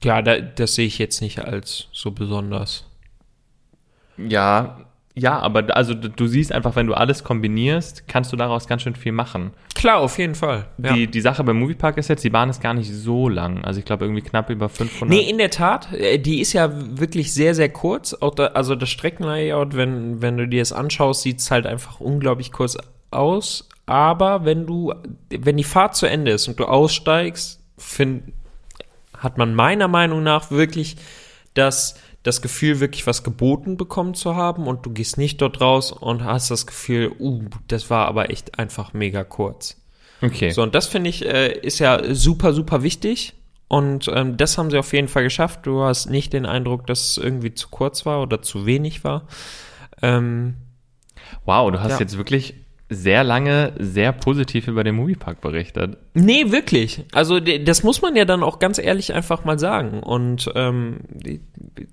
ja, da, das sehe ich jetzt nicht als so besonders. Ja, ja, aber also du siehst einfach, wenn du alles kombinierst, kannst du daraus ganz schön viel machen. Klar, auf jeden Fall. Ja. Die, die Sache beim Moviepark ist jetzt, die Bahn ist gar nicht so lang. Also ich glaube irgendwie knapp über 500. Nee, in der Tat. äh, Die ist ja wirklich sehr, sehr kurz. Da, also das Streckenlayout, wenn, wenn du dir das anschaust, sieht es halt einfach unglaublich kurz aus. Aber wenn du, wenn die Fahrt zu Ende ist und du aussteigst, find, hat man meiner Meinung nach wirklich das, das Gefühl, wirklich was geboten bekommen zu haben und du gehst nicht dort raus und hast das Gefühl, uh, das war aber echt einfach mega kurz. okay. So, und das finde ich, äh, ist ja super, super wichtig. Und ähm, das haben sie auf jeden Fall geschafft. Du hast nicht den Eindruck, dass es irgendwie zu kurz war oder zu wenig war. Ähm, Wow, du hast Ja. jetzt wirklich sehr lange sehr positiv über den Moviepark berichtet. nee, wirklich. Also das muss man ja dann auch ganz ehrlich einfach mal sagen. Und ähm, die,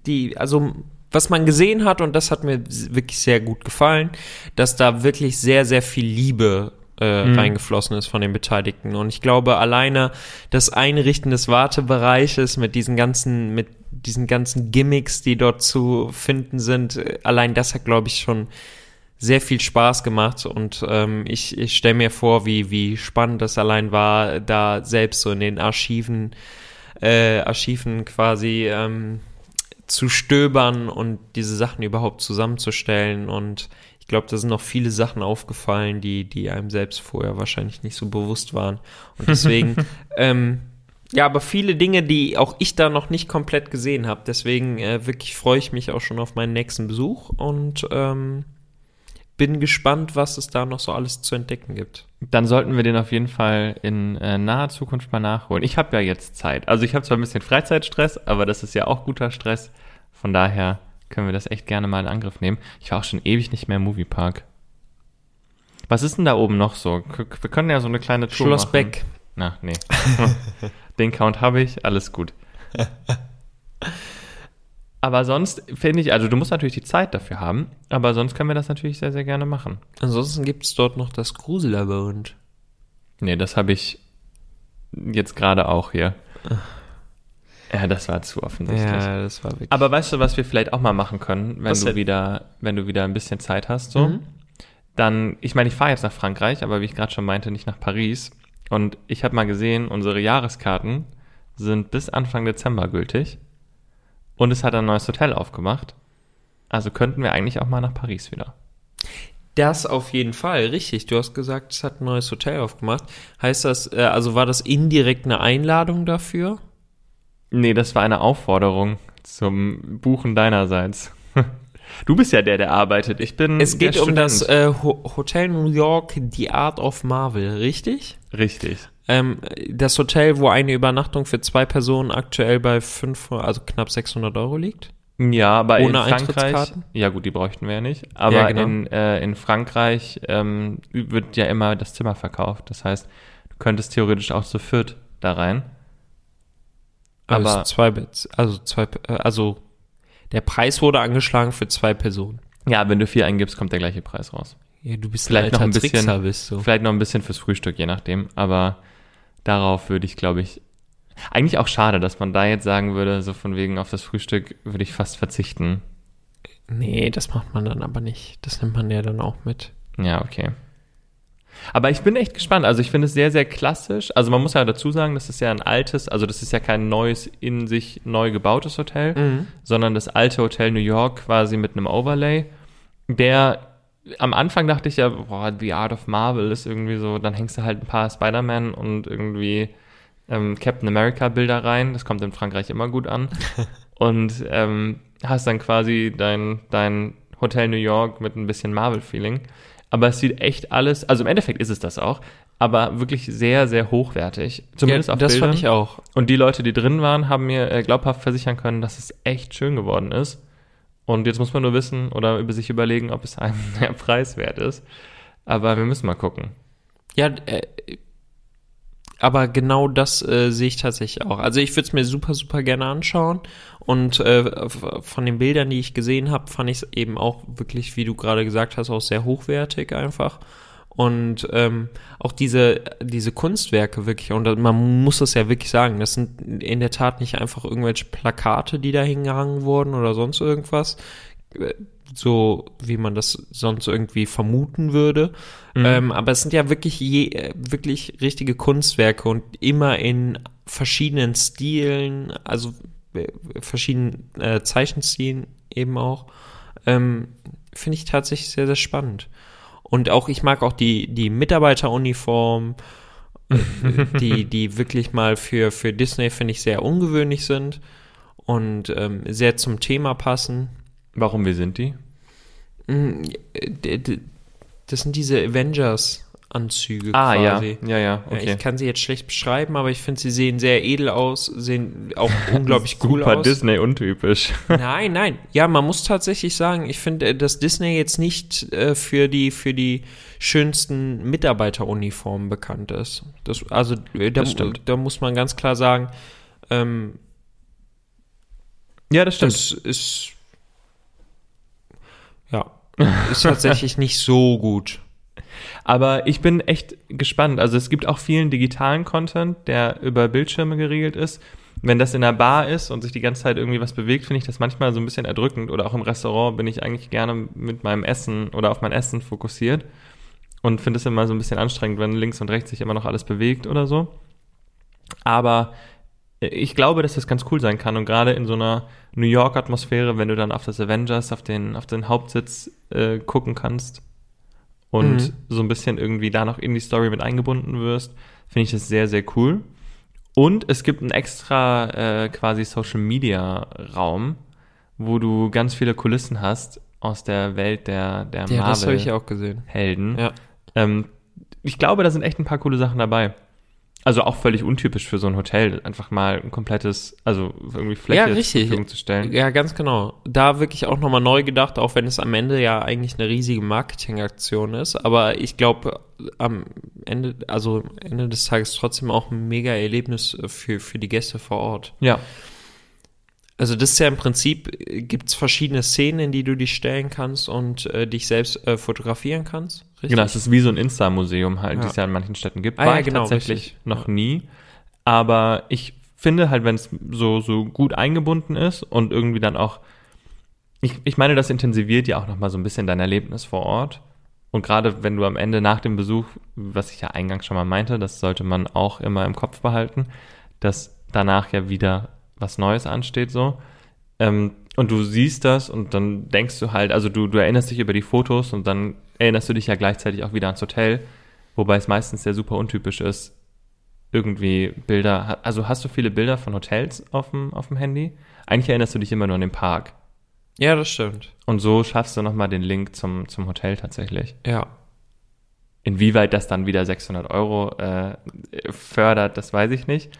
die, also was man gesehen hat, und das hat mir wirklich sehr gut gefallen, dass da wirklich sehr, sehr viel Liebe äh, Mhm. reingeflossen ist von den Beteiligten. Und ich glaube, alleine das Einrichten des Wartebereiches mit diesen ganzen, mit diesen ganzen Gimmicks, die dort zu finden sind, äh, allein das hat, glaube ich, schon sehr viel Spaß gemacht und ähm, ich, ich stelle mir vor, wie, wie spannend das allein war, da selbst so in den Archiven, äh, Archiven quasi ähm, zu stöbern und diese Sachen überhaupt zusammenzustellen und ich glaube, da sind noch viele Sachen aufgefallen, die, die einem selbst vorher wahrscheinlich nicht so bewusst waren. Und deswegen, (laughs) ähm, ja, aber viele Dinge, die auch ich da noch nicht komplett gesehen habe. Deswegen äh, wirklich freue ich mich auch schon auf meinen nächsten Besuch und ähm, bin gespannt, was es da noch so alles zu entdecken gibt. Dann sollten wir den auf jeden Fall in äh, naher Zukunft mal nachholen. Ich habe ja jetzt Zeit. Also ich habe zwar ein bisschen Freizeitstress, aber das ist ja auch guter Stress. Von daher können wir das echt gerne mal in Angriff nehmen. Ich war auch schon ewig nicht mehr im Moviepark. Was ist denn da oben noch so? Wir können ja so eine kleine Tour Schloss machen. Beck. Na, nee. (laughs) Den Count habe ich, alles gut. (laughs) Aber sonst finde ich, also du musst natürlich die Zeit dafür haben, aber sonst können wir das natürlich sehr, sehr gerne machen. Ansonsten gibt es dort noch das Grusellabyrinth. Nee, das habe ich jetzt gerade auch hier. Ja, das war zu offensichtlich. Ja, das war wirklich. Aber weißt du, was wir vielleicht auch mal machen können, wenn Was du denn? wieder, wenn du wieder ein bisschen Zeit hast, so? Mhm. Dann, ich meine, ich fahre jetzt nach Frankreich, aber wie ich gerade schon meinte, nicht nach Paris. Und ich habe mal gesehen, unsere Jahreskarten sind bis Anfang Dezember gültig. Und es hat ein neues Hotel aufgemacht. Also könnten wir eigentlich auch mal nach Paris wieder. Das auf jeden Fall, richtig. Du hast gesagt, es hat ein neues Hotel aufgemacht. Heißt das, äh, also war das indirekt eine Einladung dafür? Nee, das war eine Aufforderung zum Buchen deinerseits. Du bist ja der, der arbeitet. Ich bin Es geht um das Student. äh, Ho Hotel New York, The Art of Marvel, richtig? Richtig. Ähm, das Hotel, wo eine Übernachtung für zwei Personen aktuell bei 500, also knapp 600 Euro liegt. Ja, aber Ohne in Frankreich. Ja, gut, die bräuchten wir ja nicht. Aber Ja, genau. in, äh, in Frankreich ähm, wird ja immer das Zimmer verkauft. Das heißt, du könntest theoretisch auch zu viert da rein. Also Aber- zwei, also zwei, äh, also der Preis wurde angeschlagen für zwei Personen. Ja, wenn du vier eingibst, kommt der gleiche Preis raus. Ja, du bist Vielleicht noch ein bisschen- bist du. Vielleicht noch ein bisschen fürs Frühstück, je nachdem. Aber darauf würde ich, glaube ich, eigentlich auch schade, dass man da jetzt sagen würde, so von wegen auf das Frühstück würde ich fast verzichten. Nee, das macht man dann aber nicht. Das nimmt man ja dann auch mit. Ja, okay. Aber ich bin echt gespannt. Also ich finde es sehr, sehr klassisch. Also man muss ja dazu sagen, das ist ja ein altes, also das ist ja kein neues, in sich neu gebautes Hotel, sondern das alte Hotel New York quasi mit einem Overlay. Der, am Anfang dachte ich ja, boah, The Art of Marvel ist irgendwie so, dann hängst du halt ein paar Spider-Man und irgendwie ähm, Captain America Bilder rein. Das kommt in Frankreich immer gut an. (laughs) und ähm, hast dann quasi dein, dein Hotel New York mit ein bisschen Marvel-Feeling. Aber es sieht echt alles, also im Endeffekt ist es das auch. aber wirklich sehr, sehr hochwertig. Zumindest ja, auf das Bildern. fand ich auch. Und die Leute, die drin waren, haben mir äh, glaubhaft versichern können, dass es echt schön geworden ist. Und jetzt muss man nur wissen oder über sich überlegen, ob es einem (laughs) der Preis wert ist. Aber wir müssen mal gucken. Ja, äh, aber genau das äh, sehe ich tatsächlich auch. Also ich würde es mir super, super gerne anschauen. Und äh, von den Bildern, die ich gesehen habe, fand ich es eben auch wirklich, wie du gerade gesagt hast, auch sehr hochwertig einfach. Und ähm, auch diese, diese Kunstwerke wirklich, und man muss das ja wirklich sagen, das sind in der Tat nicht einfach irgendwelche Plakate, die da hingehangen wurden oder sonst irgendwas, äh, so wie man das sonst irgendwie vermuten würde. Ähm, aber es sind ja wirklich je, äh, wirklich richtige Kunstwerke und immer in verschiedenen Stilen, also äh, verschiedenen äh, Zeichenstilen eben auch. Ähm, Finde ich tatsächlich sehr, sehr spannend. Und auch, ich mag auch die, die Mitarbeiteruniform, (laughs) die, die wirklich mal für, für Disney, finde ich, sehr ungewöhnlich sind und ähm, sehr zum Thema passen. Warum, wie sind die? Mm, äh, Das sind diese Avengers-Anzüge Ah, quasi. ja. Ja, ja, Ja, okay. ich kann sie jetzt schlecht beschreiben, aber ich finde, sie sehen sehr edel aus, sehen auch (laughs) unglaublich cool Super aus. Disney untypisch. (laughs) Nein, nein. Ja, man muss tatsächlich sagen, ich finde, äh, dass Disney jetzt nicht äh, für die für die schönsten Mitarbeiteruniformen bekannt ist. Das, also äh, da, Das stimmt. da muss man ganz klar sagen, ähm, ja, das das ist ja ist tatsächlich nicht so gut. Aber ich bin echt gespannt. Also es gibt auch vielen digitalen Content, der über Bildschirme geregelt ist. Wenn das in der Bar ist und sich die ganze Zeit irgendwie was bewegt, finde ich das manchmal so ein bisschen erdrückend. Oder auch im Restaurant bin ich eigentlich gerne mit meinem Essen oder auf mein Essen fokussiert. Und finde es immer so ein bisschen anstrengend, wenn links und rechts sich immer noch alles bewegt oder so. Aber ich glaube, dass das ganz cool sein kann. Und gerade in so einer New York-Atmosphäre, wenn du dann auf das Avengers, auf den, auf den Hauptsitz äh, gucken kannst und Mhm. so ein bisschen irgendwie da noch in die Story mit eingebunden wirst, finde ich das sehr, sehr cool. Und es gibt einen extra äh, quasi Social Media Raum, wo du ganz viele Kulissen hast aus der Welt der, der Ja, das habe Marvel ich auch gesehen. Helden. Ja. Ähm, ich glaube, da sind echt ein paar coole Sachen dabei. Also auch völlig untypisch für so ein Hotel, einfach mal ein komplettes, also irgendwie Fläche Ja, zur richtig. Verfügung zu stellen. Ja, ganz genau. Da wirklich auch nochmal neu gedacht, auch wenn es am Ende ja eigentlich eine riesige Marketingaktion ist. Aber ich glaube, am Ende, also am Ende des Tages trotzdem auch ein mega Erlebnis für, für die Gäste vor Ort. Ja, Also das ist ja im Prinzip, gibt es verschiedene Szenen, in die du dich stellen kannst und äh, dich selbst äh, fotografieren kannst. Richtig? genau, es ist wie so ein Insta-Museum halt, Ja. die es ja in manchen Städten gibt. Ah, War ja, ich genau, tatsächlich richtig. noch nie. Aber ich finde halt, wenn es so, so gut eingebunden ist und irgendwie dann auch, ich, ich meine, das intensiviert ja auch nochmal so ein bisschen dein Erlebnis vor Ort. Und gerade wenn du am Ende nach dem Besuch, was ich ja eingangs schon mal meinte, das sollte man auch immer im Kopf behalten, dass danach ja wieder was Neues ansteht so. Ähm, und du siehst das und dann denkst du halt, also du, du erinnerst dich über die Fotos und dann erinnerst du dich ja gleichzeitig auch wieder ans Hotel, wobei es meistens ja super untypisch ist, irgendwie Bilder, also hast du viele Bilder von Hotels auf dem, auf dem Handy? Eigentlich erinnerst du dich immer nur an den Park. Ja, das stimmt. Und so schaffst du nochmal den Link zum, zum Hotel tatsächlich. Ja. Inwieweit das dann wieder 600 Euro äh, fördert, das weiß ich nicht.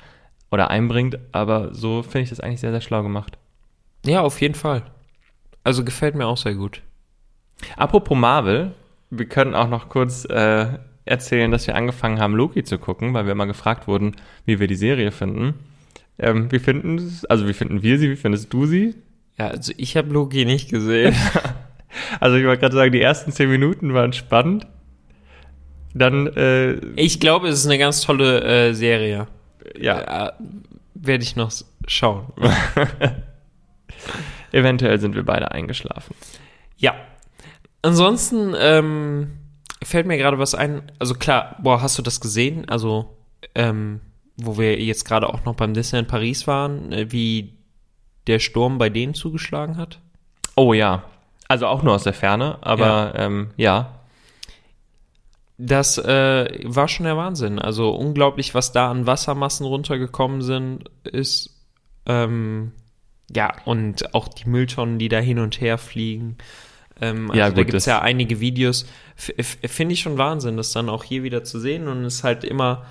Oder einbringt, aber so finde ich das eigentlich sehr, sehr schlau gemacht. Ja, auf jeden Fall. Also gefällt mir auch sehr gut. Apropos Marvel, wir können auch noch kurz äh, erzählen, dass wir angefangen haben, Loki zu gucken, weil wir immer gefragt wurden, wie wir die Serie finden. Ähm, wie finden es, also wie finden wir sie, wie findest du sie? Ja, also ich habe Loki nicht gesehen. (laughs) Also ich wollte gerade sagen, die ersten zehn Minuten waren spannend. Dann, äh, Ich glaube, es ist eine ganz tolle äh, Serie. Ja, Äh, Werde ich noch schauen. (laughs) eventuell sind wir beide eingeschlafen. Ja. Ansonsten ähm, fällt mir gerade was ein. Also klar, boah, hast du das gesehen? Also, ähm, wo wir jetzt gerade auch noch beim Disneyland Paris waren, äh, wie der Sturm bei denen zugeschlagen hat? Oh ja, also auch nur aus der Ferne, aber ja, ähm, ja. Das äh, war schon der Wahnsinn. Also unglaublich, was da an Wassermassen runtergekommen sind, ist. Ähm, ja, und auch die Mülltonnen, die da hin und her fliegen. Ähm, also Ja, da gut, gibt es das- ja einige Videos, finde ich schon Wahnsinn, dass dann auch hier wieder zu sehen und es ist halt immer,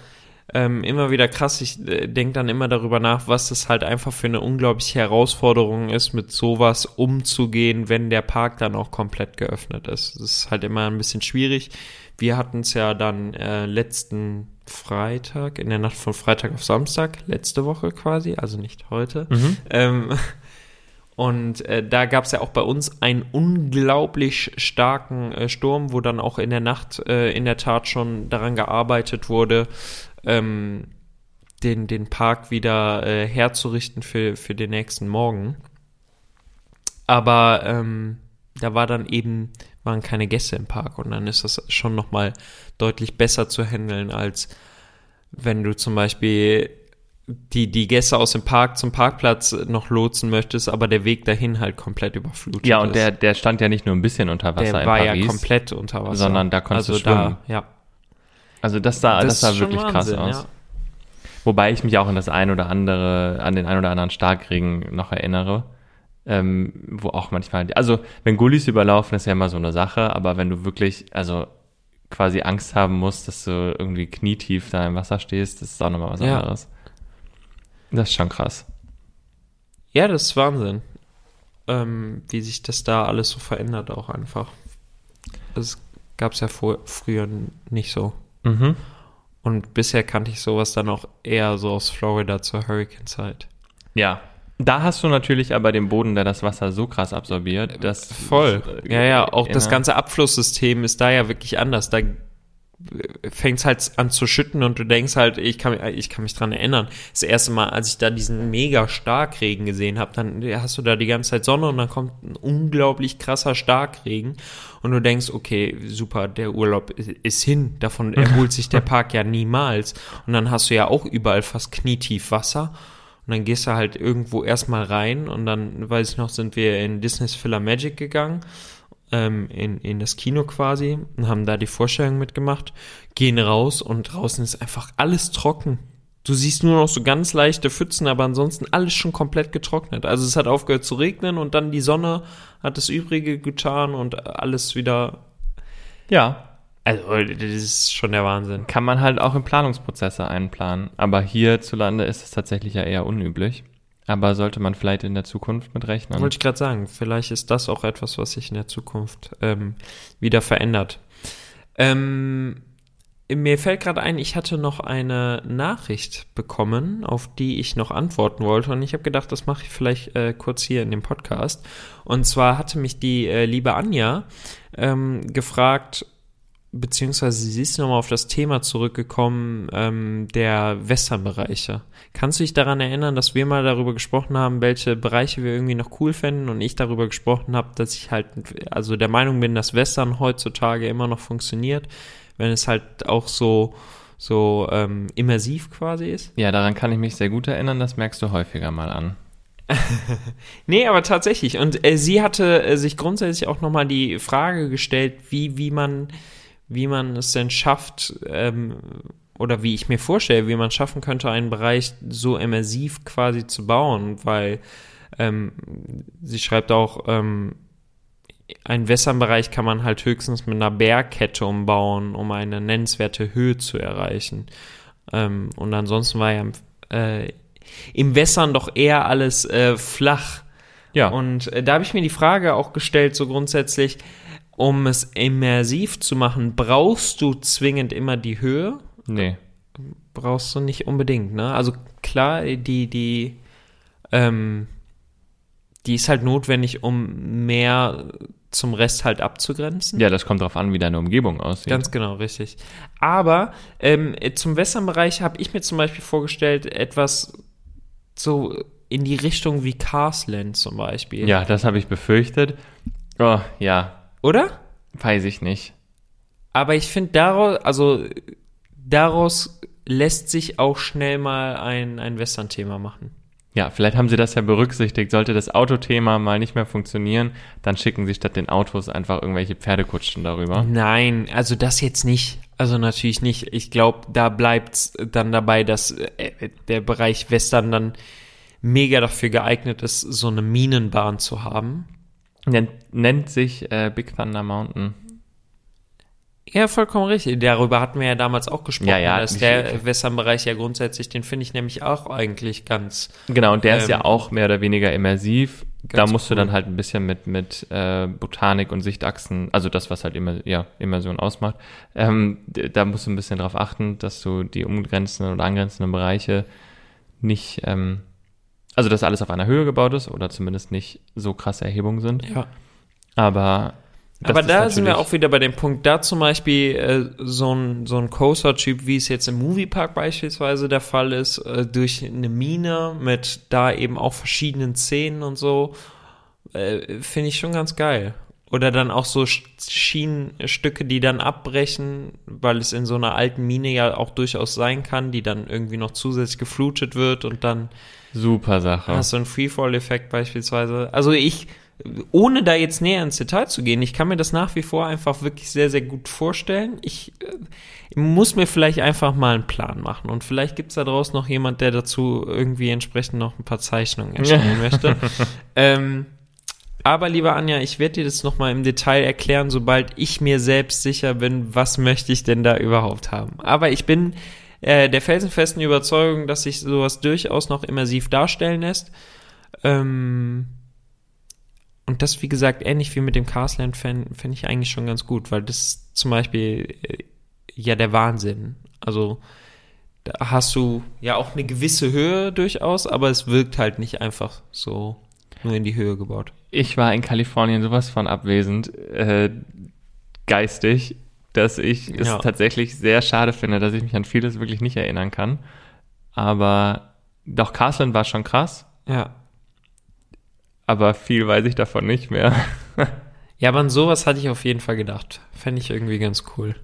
ähm, immer wieder krass. Ich äh, denke dann immer darüber nach, was das halt einfach für eine unglaubliche Herausforderung ist, mit sowas umzugehen, wenn der Park dann auch komplett geöffnet ist. Das ist halt immer ein bisschen schwierig. Wir hatten es ja dann äh, letzten Freitag, in der Nacht von Freitag auf Samstag, letzte Woche quasi, also nicht heute. Ähm, und äh, da gab es ja auch bei uns einen unglaublich starken äh, Sturm, wo dann auch in der Nacht äh, in der Tat schon daran gearbeitet wurde, ähm, den, den Park wieder äh, herzurichten für, für den nächsten Morgen. Aber ähm, da war dann eben, waren keine Gäste im Park und dann ist das schon nochmal deutlich besser zu handeln, als wenn du zum Beispiel die, die Gäste aus dem Park zum Parkplatz noch lotsen möchtest, aber der Weg dahin halt komplett überflutet Ja, und ist. der, der stand ja nicht nur ein bisschen unter Wasser der war Paris. ja komplett unter Wasser. sondern da konntest du also schwimmen. Da, ja. Also das sah, das, sah ist schon wirklich Wahnsinn, krass aus. ja. Wobei ich mich auch an das ein oder andere, an den ein oder anderen Starkregen noch erinnere. Ähm, wo auch manchmal, also wenn Gullis überlaufen, ist ja immer so eine Sache, aber wenn du wirklich, also quasi Angst haben musst, dass du irgendwie knietief da im Wasser stehst, das ist auch nochmal was Ja. anderes. Das ist schon krass. Ja, das ist Wahnsinn. Ähm, wie sich das da alles so verändert auch einfach. Das gab es ja vor, früher nicht so. Mhm. Und bisher kannte ich sowas dann auch eher so aus Florida zur Hurricane-Zeit. Ja. Da hast du natürlich aber den Boden, der das Wasser so krass absorbiert, dass Voll. Ja, ja, auch das ganze Abflusssystem ist da ja wirklich anders. Da fängt es halt an zu schütten und du denkst halt, ich kann, ich kann mich dran erinnern. Das erste Mal, als ich da diesen mega Starkregen gesehen habe, dann hast du da die ganze Zeit Sonne und dann kommt ein unglaublich krasser Starkregen und du denkst, okay, super, der Urlaub ist, ist hin. Davon (laughs) erholt sich der Park ja niemals. Und dann hast du ja auch überall fast knietief Wasser. Und dann gehst du halt irgendwo erstmal rein und dann, weiß ich noch, sind wir in Disney's Filler Magic gegangen, ähm, in, in das Kino quasi und haben da die Vorstellung mitgemacht, gehen raus und draußen ist einfach alles trocken. Du siehst nur noch so ganz leichte Pfützen, aber ansonsten alles schon komplett getrocknet. Also es hat aufgehört zu regnen und dann die Sonne hat das Übrige getan und alles wieder. Ja, Also, das ist schon der Wahnsinn. kann man halt auch in Planungsprozesse einplanen. Aber hierzulande ist es tatsächlich ja eher unüblich. Aber sollte man vielleicht in der Zukunft mit rechnen. Wollte ich gerade sagen, vielleicht ist das auch etwas, was sich in der Zukunft ähm, wieder verändert. Ähm, mir fällt gerade ein, ich hatte noch eine Nachricht bekommen, auf die ich noch antworten wollte. Und ich habe gedacht, das mache ich vielleicht äh, kurz hier in dem Podcast. Und zwar hatte mich die äh, liebe Anja ähm, gefragt, beziehungsweise sie ist nochmal auf das Thema zurückgekommen, ähm, der Westernbereiche. Kannst du dich daran erinnern, dass wir mal darüber gesprochen haben, welche Bereiche wir irgendwie noch cool fänden und ich darüber gesprochen habe, dass ich halt, also der Meinung bin, dass Western heutzutage immer noch funktioniert, wenn es halt auch so, so ähm, immersiv quasi ist? Ja, daran kann ich mich sehr gut erinnern. Das merkst du häufiger mal an. (laughs) Nee, aber tatsächlich. Und äh, sie hatte äh, sich grundsätzlich auch nochmal die Frage gestellt, wie, wie man, wie man es denn schafft, ähm, oder wie ich mir vorstelle, wie man schaffen könnte, einen Bereich so immersiv quasi zu bauen, weil ähm, sie schreibt auch, ähm, einen Wässernbereich kann man halt höchstens mit einer Bergkette umbauen, um eine nennenswerte Höhe zu erreichen. Ähm, und ansonsten war ja im, äh, im Wässern doch eher alles äh, flach. Ja. Und äh, da habe ich mir die Frage auch gestellt, so grundsätzlich, um es immersiv zu machen, brauchst du zwingend immer die Höhe? nee. Brauchst du nicht unbedingt, ne? Also klar, die, die, ähm, die ist halt notwendig, um mehr zum Rest halt abzugrenzen. Ja, das kommt drauf an, wie deine Umgebung aussieht. Ganz genau, richtig. Aber ähm, zum Westernbereich habe ich mir zum Beispiel vorgestellt, etwas so in die Richtung wie Carsland zum Beispiel. ja, das habe ich befürchtet. Oh, ja, Oder? weiß ich nicht. Aber ich finde daraus, also daraus lässt sich auch schnell mal ein, ein Western-Thema machen. Ja, vielleicht haben sie das ja berücksichtigt. Sollte das Autothema mal nicht mehr funktionieren, dann schicken sie statt den Autos einfach irgendwelche Pferdekutschen darüber. Nein, also das jetzt nicht. Also natürlich nicht. Ich glaube, da bleibt's dann dabei, dass äh, der Bereich Western dann mega dafür geeignet ist, so eine Minenbahn zu haben. Nennt, nennt sich äh, Big Thunder Mountain. Ja, vollkommen richtig. Darüber hatten wir ja damals auch gesprochen. Ja, ja, dass der Westernbereich ja grundsätzlich, den finde ich nämlich auch eigentlich ganz. Genau, und der ist Ähm, ja auch mehr oder weniger immersiv. Da musst cool. du dann halt ein bisschen mit, mit äh, Botanik und Sichtachsen, also das, was halt immer, ja, Immersion ausmacht, ähm, da musst du ein bisschen drauf achten, dass du die umgrenzenden oder angrenzenden Bereiche nicht, ähm, also dass alles auf einer Höhe gebaut ist oder zumindest nicht so krasse Erhebungen sind. Ja. Aber Aber da sind wir auch wieder bei dem Punkt, da zum Beispiel äh, so ein, so ein Coaster-Typ, wie es jetzt im Moviepark beispielsweise der Fall ist, äh, durch eine Mine mit da eben auch verschiedenen Szenen und so, äh, finde ich schon ganz geil. Oder dann auch so Sch- Schienenstücke, die dann abbrechen, weil es in so einer alten Mine ja auch durchaus sein kann, die dann irgendwie noch zusätzlich geflutet wird und dann super Sache. Hast du einen Freefall-Effekt beispielsweise? Also ich, ohne da jetzt näher ins Detail zu gehen, ich kann mir das nach wie vor einfach wirklich sehr, sehr gut vorstellen. Ich äh, muss mir vielleicht einfach mal einen Plan machen. Und vielleicht gibt's da draußen noch jemand, der dazu irgendwie entsprechend noch ein paar Zeichnungen erstellen (laughs) möchte. Ähm, aber lieber Anja, ich werde dir das nochmal im Detail erklären, sobald ich mir selbst sicher bin, was möchte ich denn da überhaupt haben. Aber ich bin äh, der felsenfesten Überzeugung, dass sich sowas durchaus noch immersiv darstellen lässt. Ähm, und das, wie gesagt, ähnlich wie mit dem Castland fände fänd ich eigentlich schon ganz gut, weil das zum Beispiel äh, ja der Wahnsinn. Also da hast du ja auch eine gewisse Höhe durchaus, aber es wirkt halt nicht einfach so nur in die Höhe gebaut. Ich war in Kalifornien sowas von abwesend, äh, geistig, dass ich Ja. es tatsächlich sehr schade finde, dass ich mich an vieles wirklich nicht erinnern kann. Aber doch, Castleton war schon krass, Ja. aber viel weiß ich davon nicht mehr. (laughs) Ja, aber an sowas hatte ich auf jeden Fall gedacht. Fände ich irgendwie ganz cool.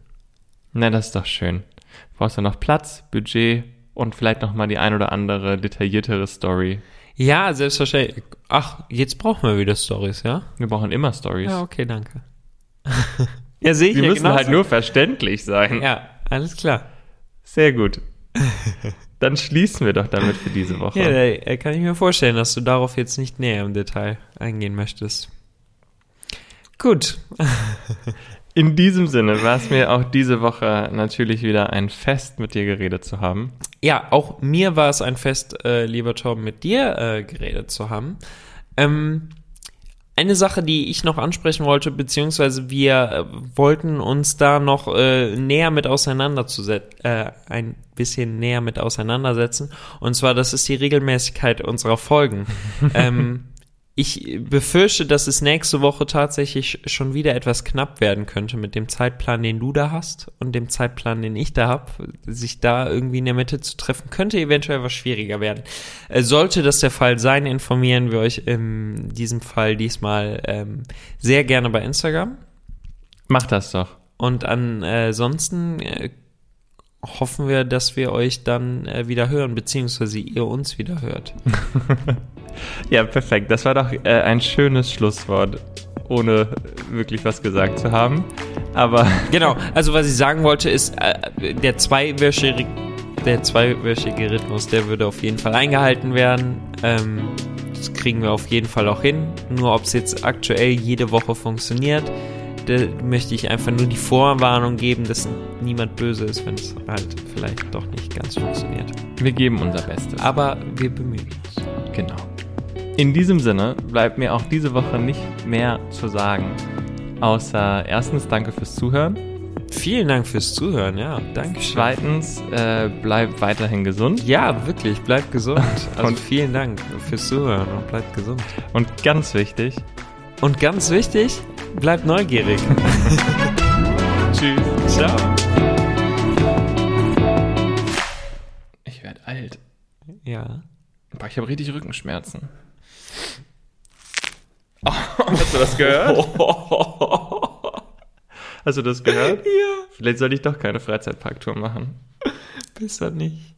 Na, das ist doch schön. Brauchst du noch Platz, Budget und vielleicht noch mal die ein oder andere detailliertere Story. Ja, selbstverständlich. Ach, jetzt brauchen wir wieder Stories, ja? Wir brauchen immer Stories. Ja, okay, danke. (laughs) ja, sehe ich Die ja müssen genauso. halt nur verständlich sein. Ja, alles klar. Sehr gut. Dann schließen wir doch damit für diese Woche. Ja, da kann ich mir vorstellen, dass du darauf jetzt nicht näher im Detail eingehen möchtest. Gut. (laughs) In diesem Sinne war es mir auch diese Woche natürlich wieder ein Fest, mit dir geredet zu haben. Ja, auch mir war es ein Fest, äh, lieber Torben, mit dir äh, geredet zu haben. Ähm, eine Sache, die ich noch ansprechen wollte, beziehungsweise wir äh, wollten uns da noch äh, näher mit auseinanderzusetzen, äh, ein bisschen näher mit auseinandersetzen. Und zwar, das ist die Regelmäßigkeit unserer Folgen. (laughs) ähm, ich befürchte, dass es nächste Woche tatsächlich schon wieder etwas knapp werden könnte mit dem Zeitplan, den du da hast und dem Zeitplan, den ich da habe. Sich da irgendwie in der Mitte zu treffen, könnte eventuell was schwieriger werden. Äh, sollte das der Fall sein, informieren wir euch in diesem Fall diesmal ähm, sehr gerne bei Instagram. Mach das doch. Und ansonsten äh, hoffen wir, dass wir euch dann äh, wieder hören, beziehungsweise ihr uns wieder hört. (laughs) Ja, perfekt. Das war doch äh, ein schönes Schlusswort, ohne wirklich was gesagt zu haben. Aber (laughs) Genau, also was ich sagen wollte ist, äh, der zweiwöchige, der zweiwöchige Rhythmus, der würde auf jeden Fall eingehalten werden. Ähm, das kriegen wir auf jeden Fall auch hin. Nur ob es jetzt aktuell jede Woche funktioniert, möchte ich einfach nur die Vorwarnung geben, dass niemand böse ist, wenn es halt vielleicht doch nicht ganz funktioniert. wir geben unser Bestes. Aber wir bemühen uns. Genau. In diesem Sinne bleibt mir auch diese Woche nicht mehr zu sagen. Außer erstens danke fürs Zuhören. Vielen Dank fürs Zuhören, ja. Dankeschön. Zweitens äh, bleibt weiterhin gesund. Ja, wirklich, bleibt gesund. (laughs) Also Und- vielen Dank fürs Zuhören und bleibt gesund. Und ganz wichtig, Und ganz wichtig, bleibt neugierig. (laughs) tschüss. Ciao. Ich werde alt. Ja. Boah, ich habe richtig Rückenschmerzen. Oh, (laughs) hast du das gehört? (laughs) Hast du das gehört? Ja. Vielleicht sollte ich doch keine Freizeitparktour machen. Besser nicht.